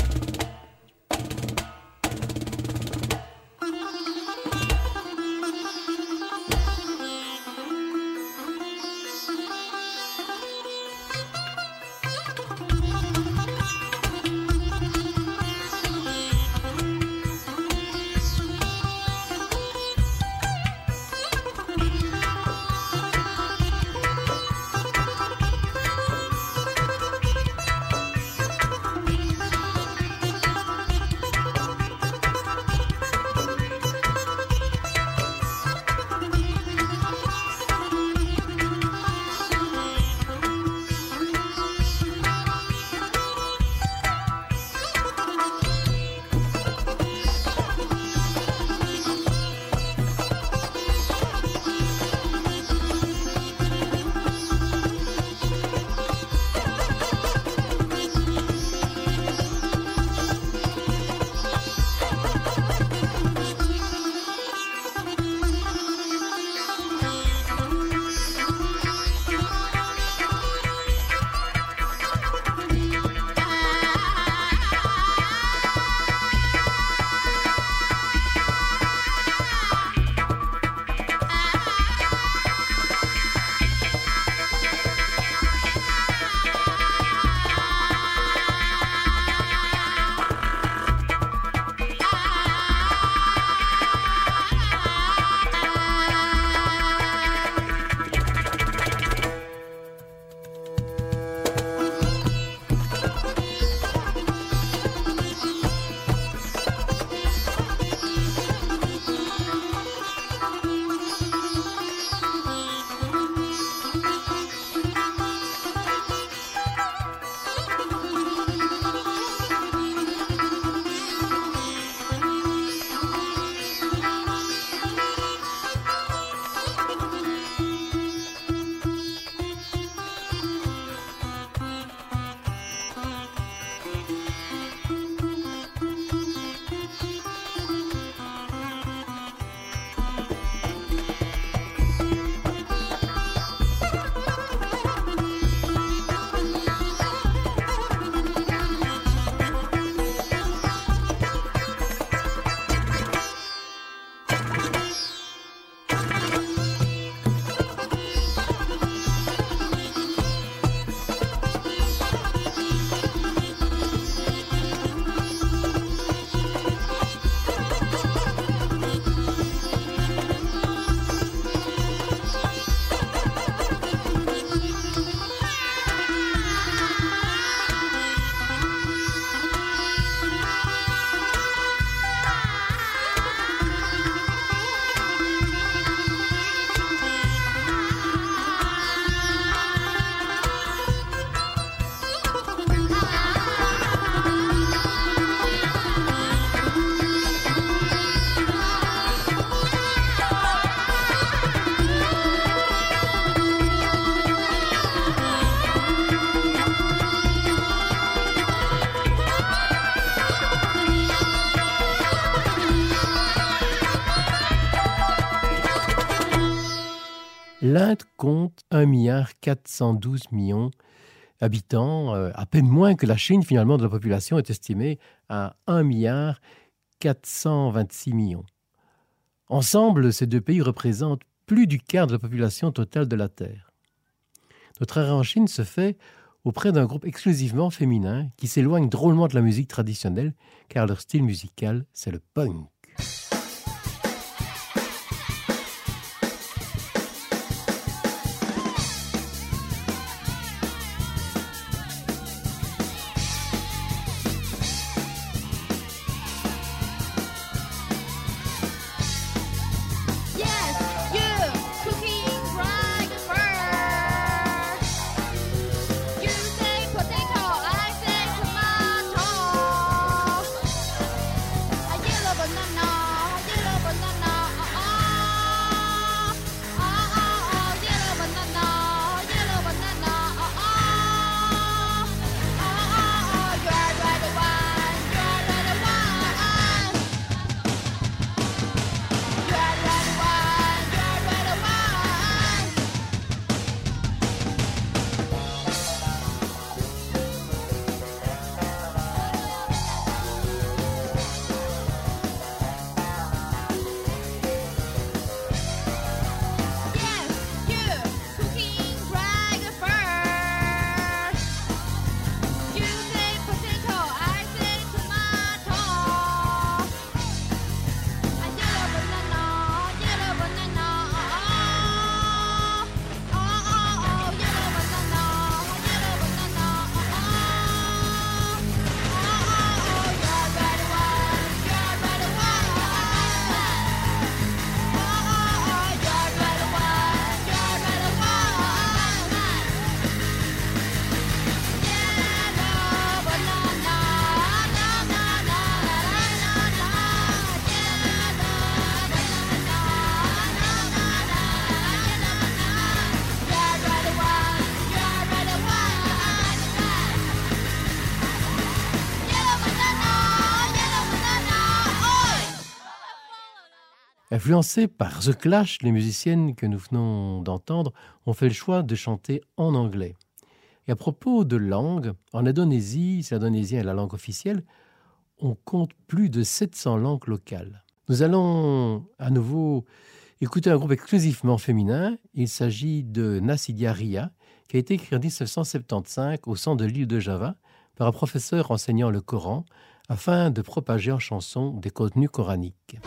L'Inde compte 1 milliard 412 millions d'habitants, euh, à peine moins que la Chine finalement de la population est estimée à 1 milliard 426 millions. Ensemble, ces deux pays représentent plus du quart de la population totale de la Terre. Notre arrêt en Chine se fait auprès d'un groupe exclusivement féminin qui s'éloigne drôlement de la musique traditionnelle car leur style musical, c'est le punk. Influencées par The Clash, les musiciennes que nous venons d'entendre ont fait le choix de chanter en anglais. Et à propos de langue, en Indonésie, si l'indonésien est la langue officielle, on compte plus de 700 langues locales. Nous allons à nouveau écouter un groupe exclusivement féminin. Il s'agit de Nasidia Ria, qui a été écrit en 1975 au centre de l'île de Java par un professeur enseignant le Coran afin de propager en chanson des contenus coraniques.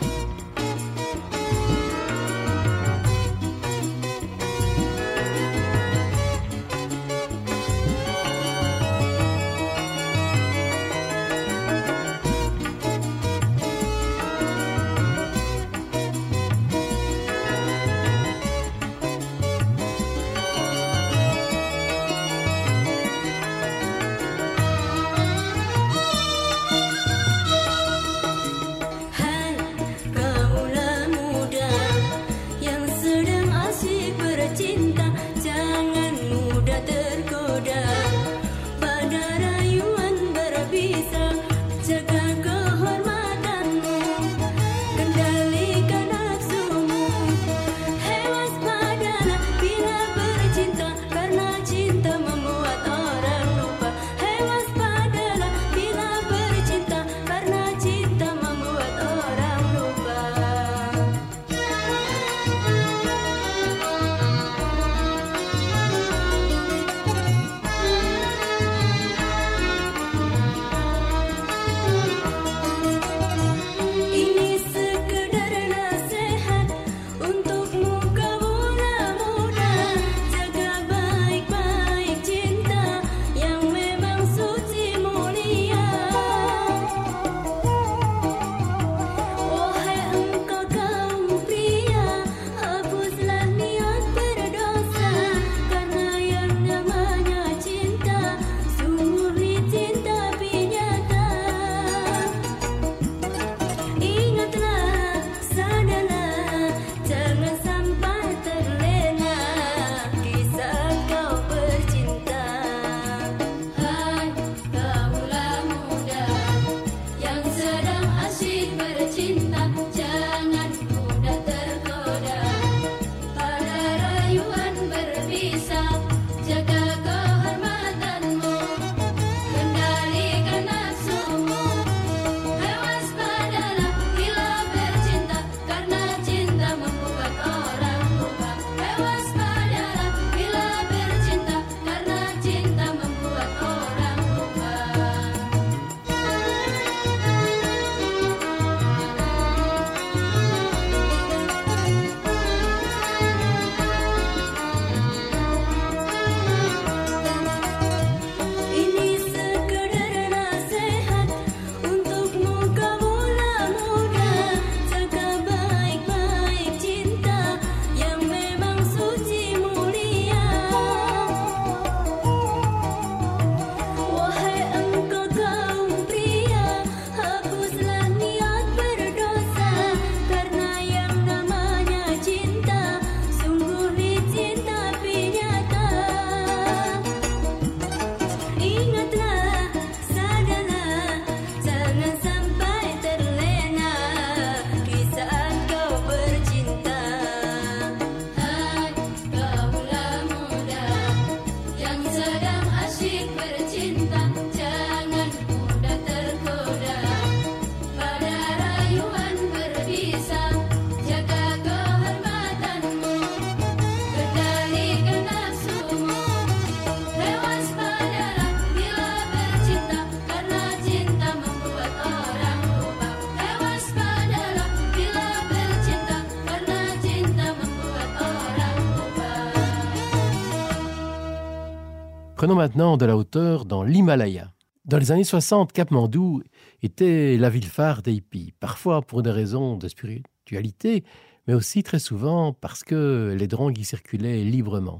Maintenant de la hauteur dans l'Himalaya. Dans les années 60, Katmandou était la ville phare des hippies, parfois pour des raisons de spiritualité, mais aussi très souvent parce que les drogues y circulaient librement.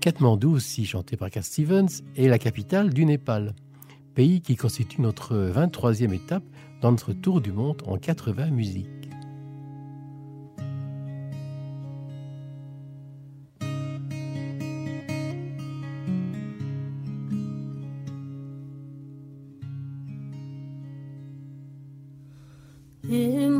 Katmandou, aussi chanté par Cat Stevens, est la capitale du Népal, pays qui constitue notre 23e étape dans notre tour du monde en 80 musiques. Him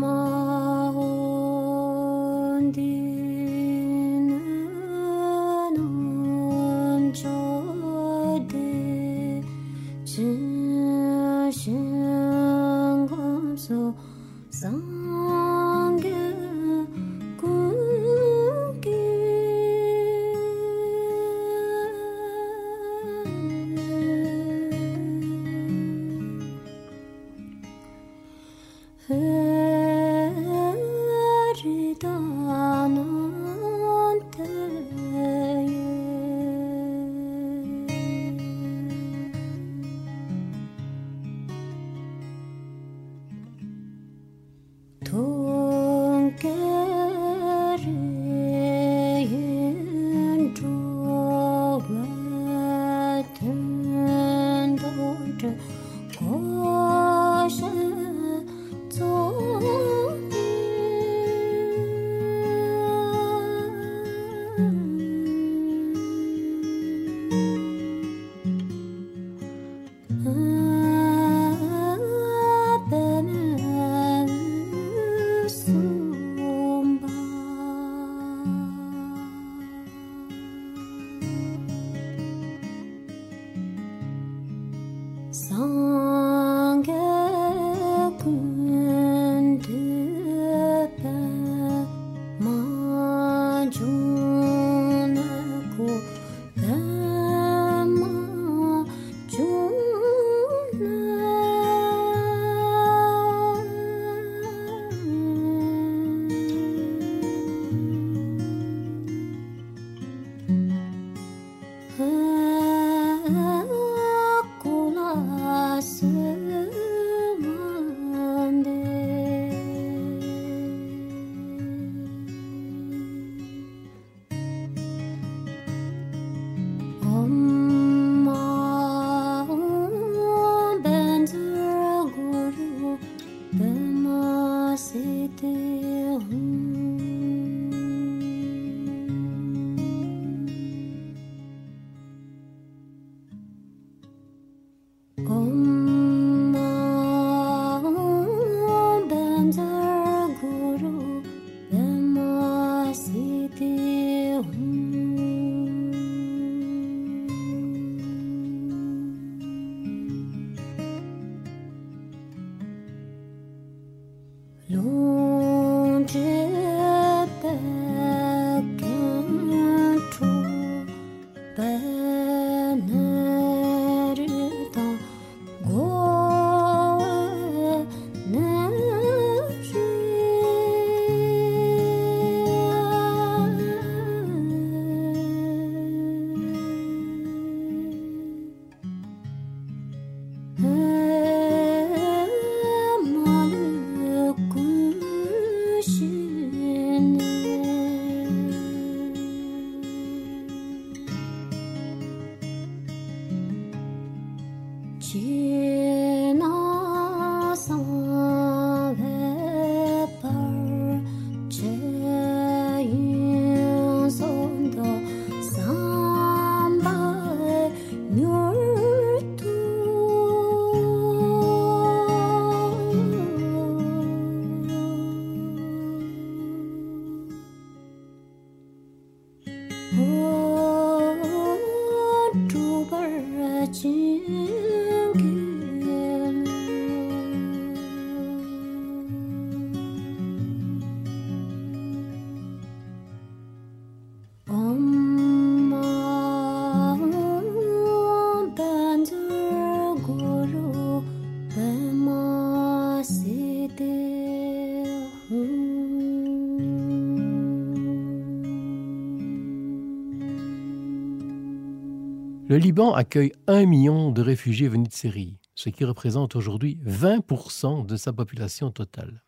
Le Liban accueille un million de réfugiés venus de Syrie, ce qui représente aujourd'hui 20% de sa population totale.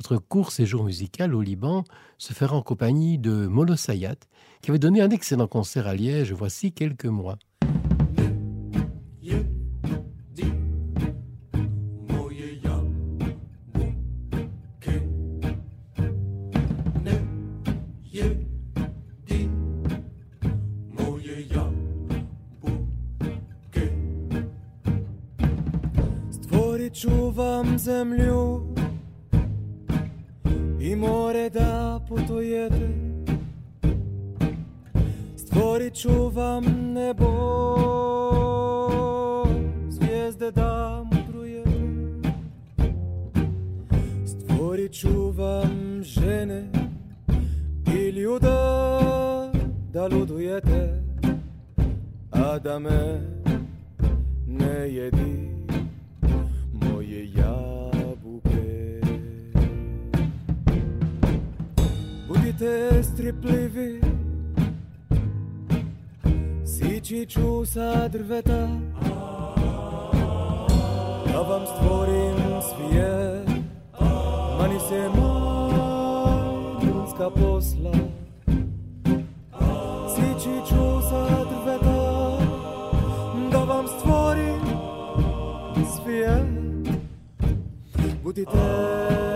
Notre court séjour musical au Liban se fera en compagnie de Molo Sayat, qui avait donné un excellent concert à Liège voici quelques mois. bu titrer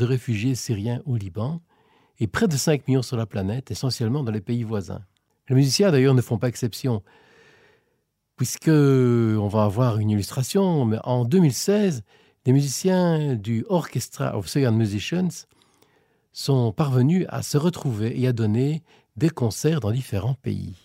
de réfugiés syriens au Liban et près de 5 millions sur la planète, essentiellement dans les pays voisins. Les musiciens d'ailleurs ne font pas exception, puisque on va avoir une illustration, mais en 2016, les musiciens du Orchestra of Syrian Musicians sont parvenus à se retrouver et à donner des concerts dans différents pays.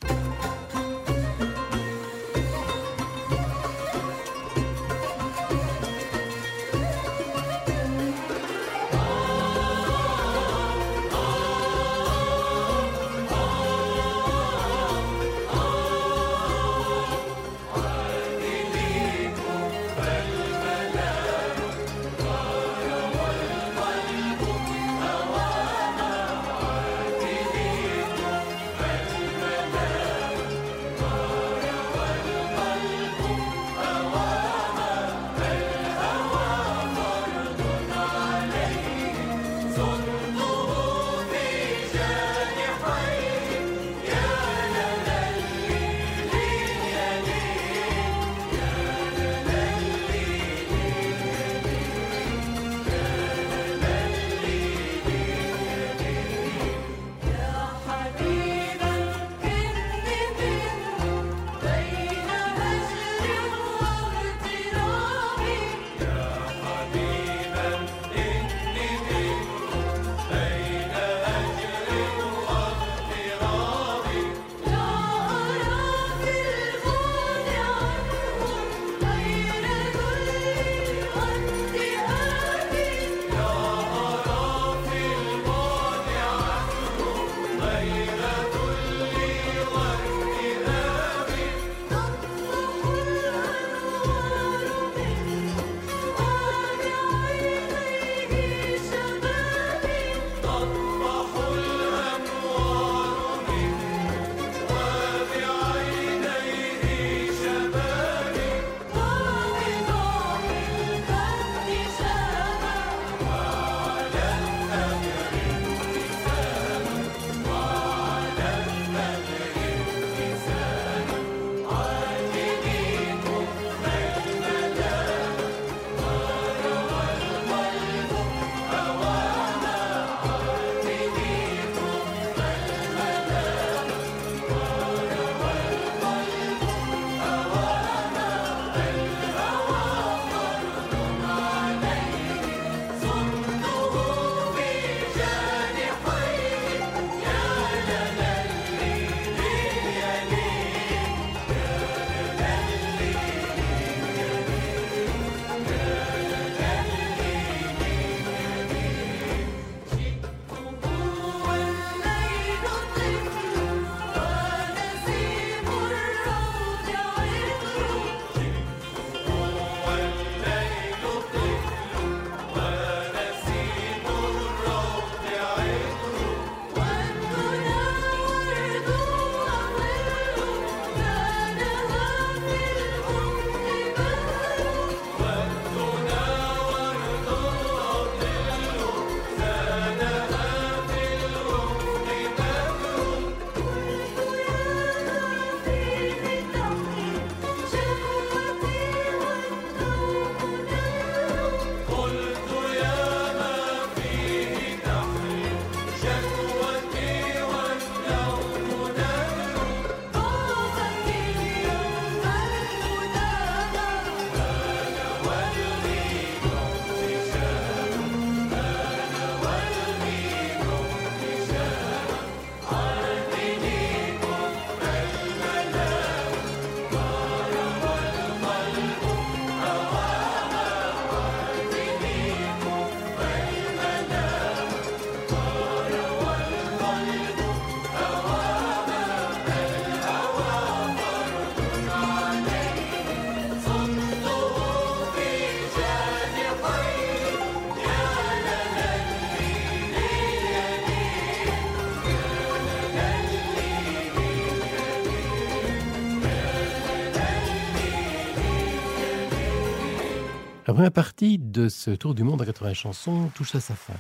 Première partie de ce tour du monde en 80 chansons touche à sa fin.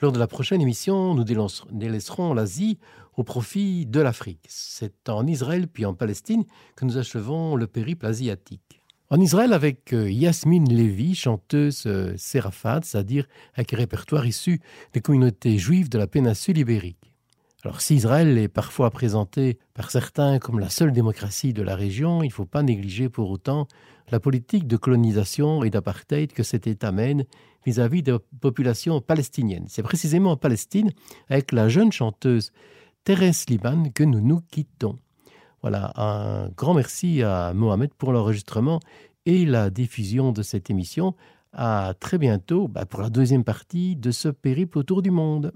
Lors de la prochaine émission, nous délaisserons l'Asie au profit de l'Afrique. C'est en Israël puis en Palestine que nous achevons le périple asiatique. En Israël avec euh, Yasmine Lévy, chanteuse euh, séraphate, c'est-à-dire avec un répertoire issu des communautés juives de la péninsule ibérique. Alors si Israël est parfois présenté par certains comme la seule démocratie de la région, il ne faut pas négliger pour autant la politique de colonisation et d'apartheid que cet État mène vis-à-vis de la population palestinienne. C'est précisément en Palestine, avec la jeune chanteuse Thérèse Liban, que nous nous quittons. Voilà, un grand merci à Mohamed pour l'enregistrement et la diffusion de cette émission. À très bientôt bah, pour la deuxième partie de ce périple autour du monde.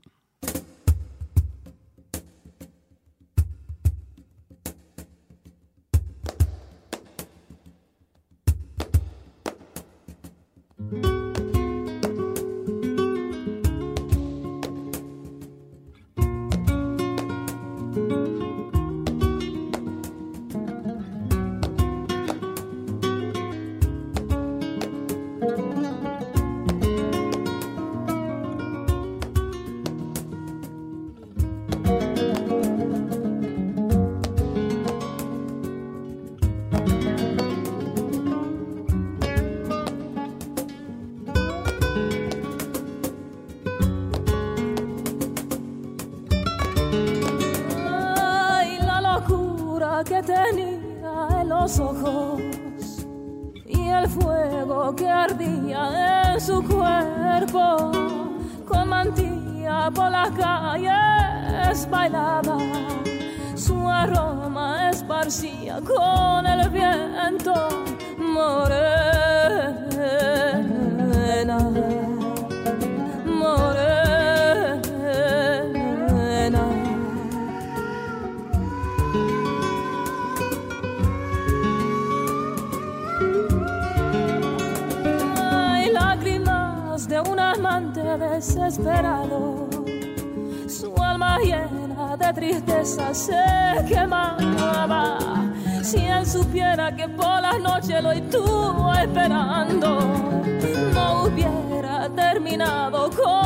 Terminado con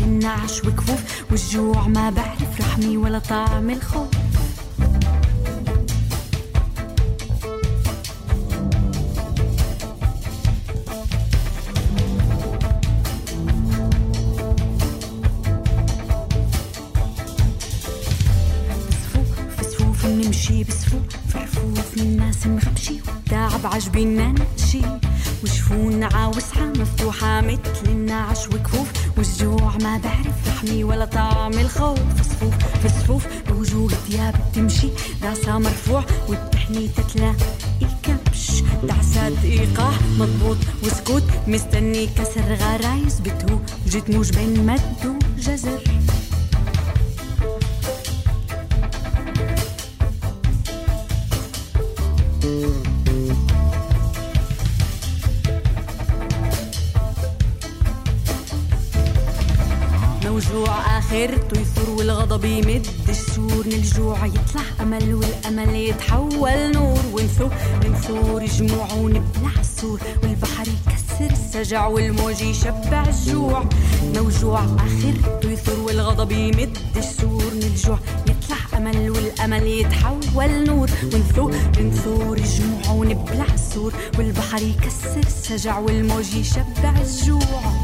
منا عشو كفوف والجوع ما بعرف رحمي ولا طعم الخوف. Música. يرجع والموج يشبع الجوع. موجوع آخرته يثور والغضب يمد السور. من الجوع يطلع أمل والأمل يتحول نور. ونثور بنثور جموع ونبلع السور والبحر يكسر السجع والموج يشبع الجوع.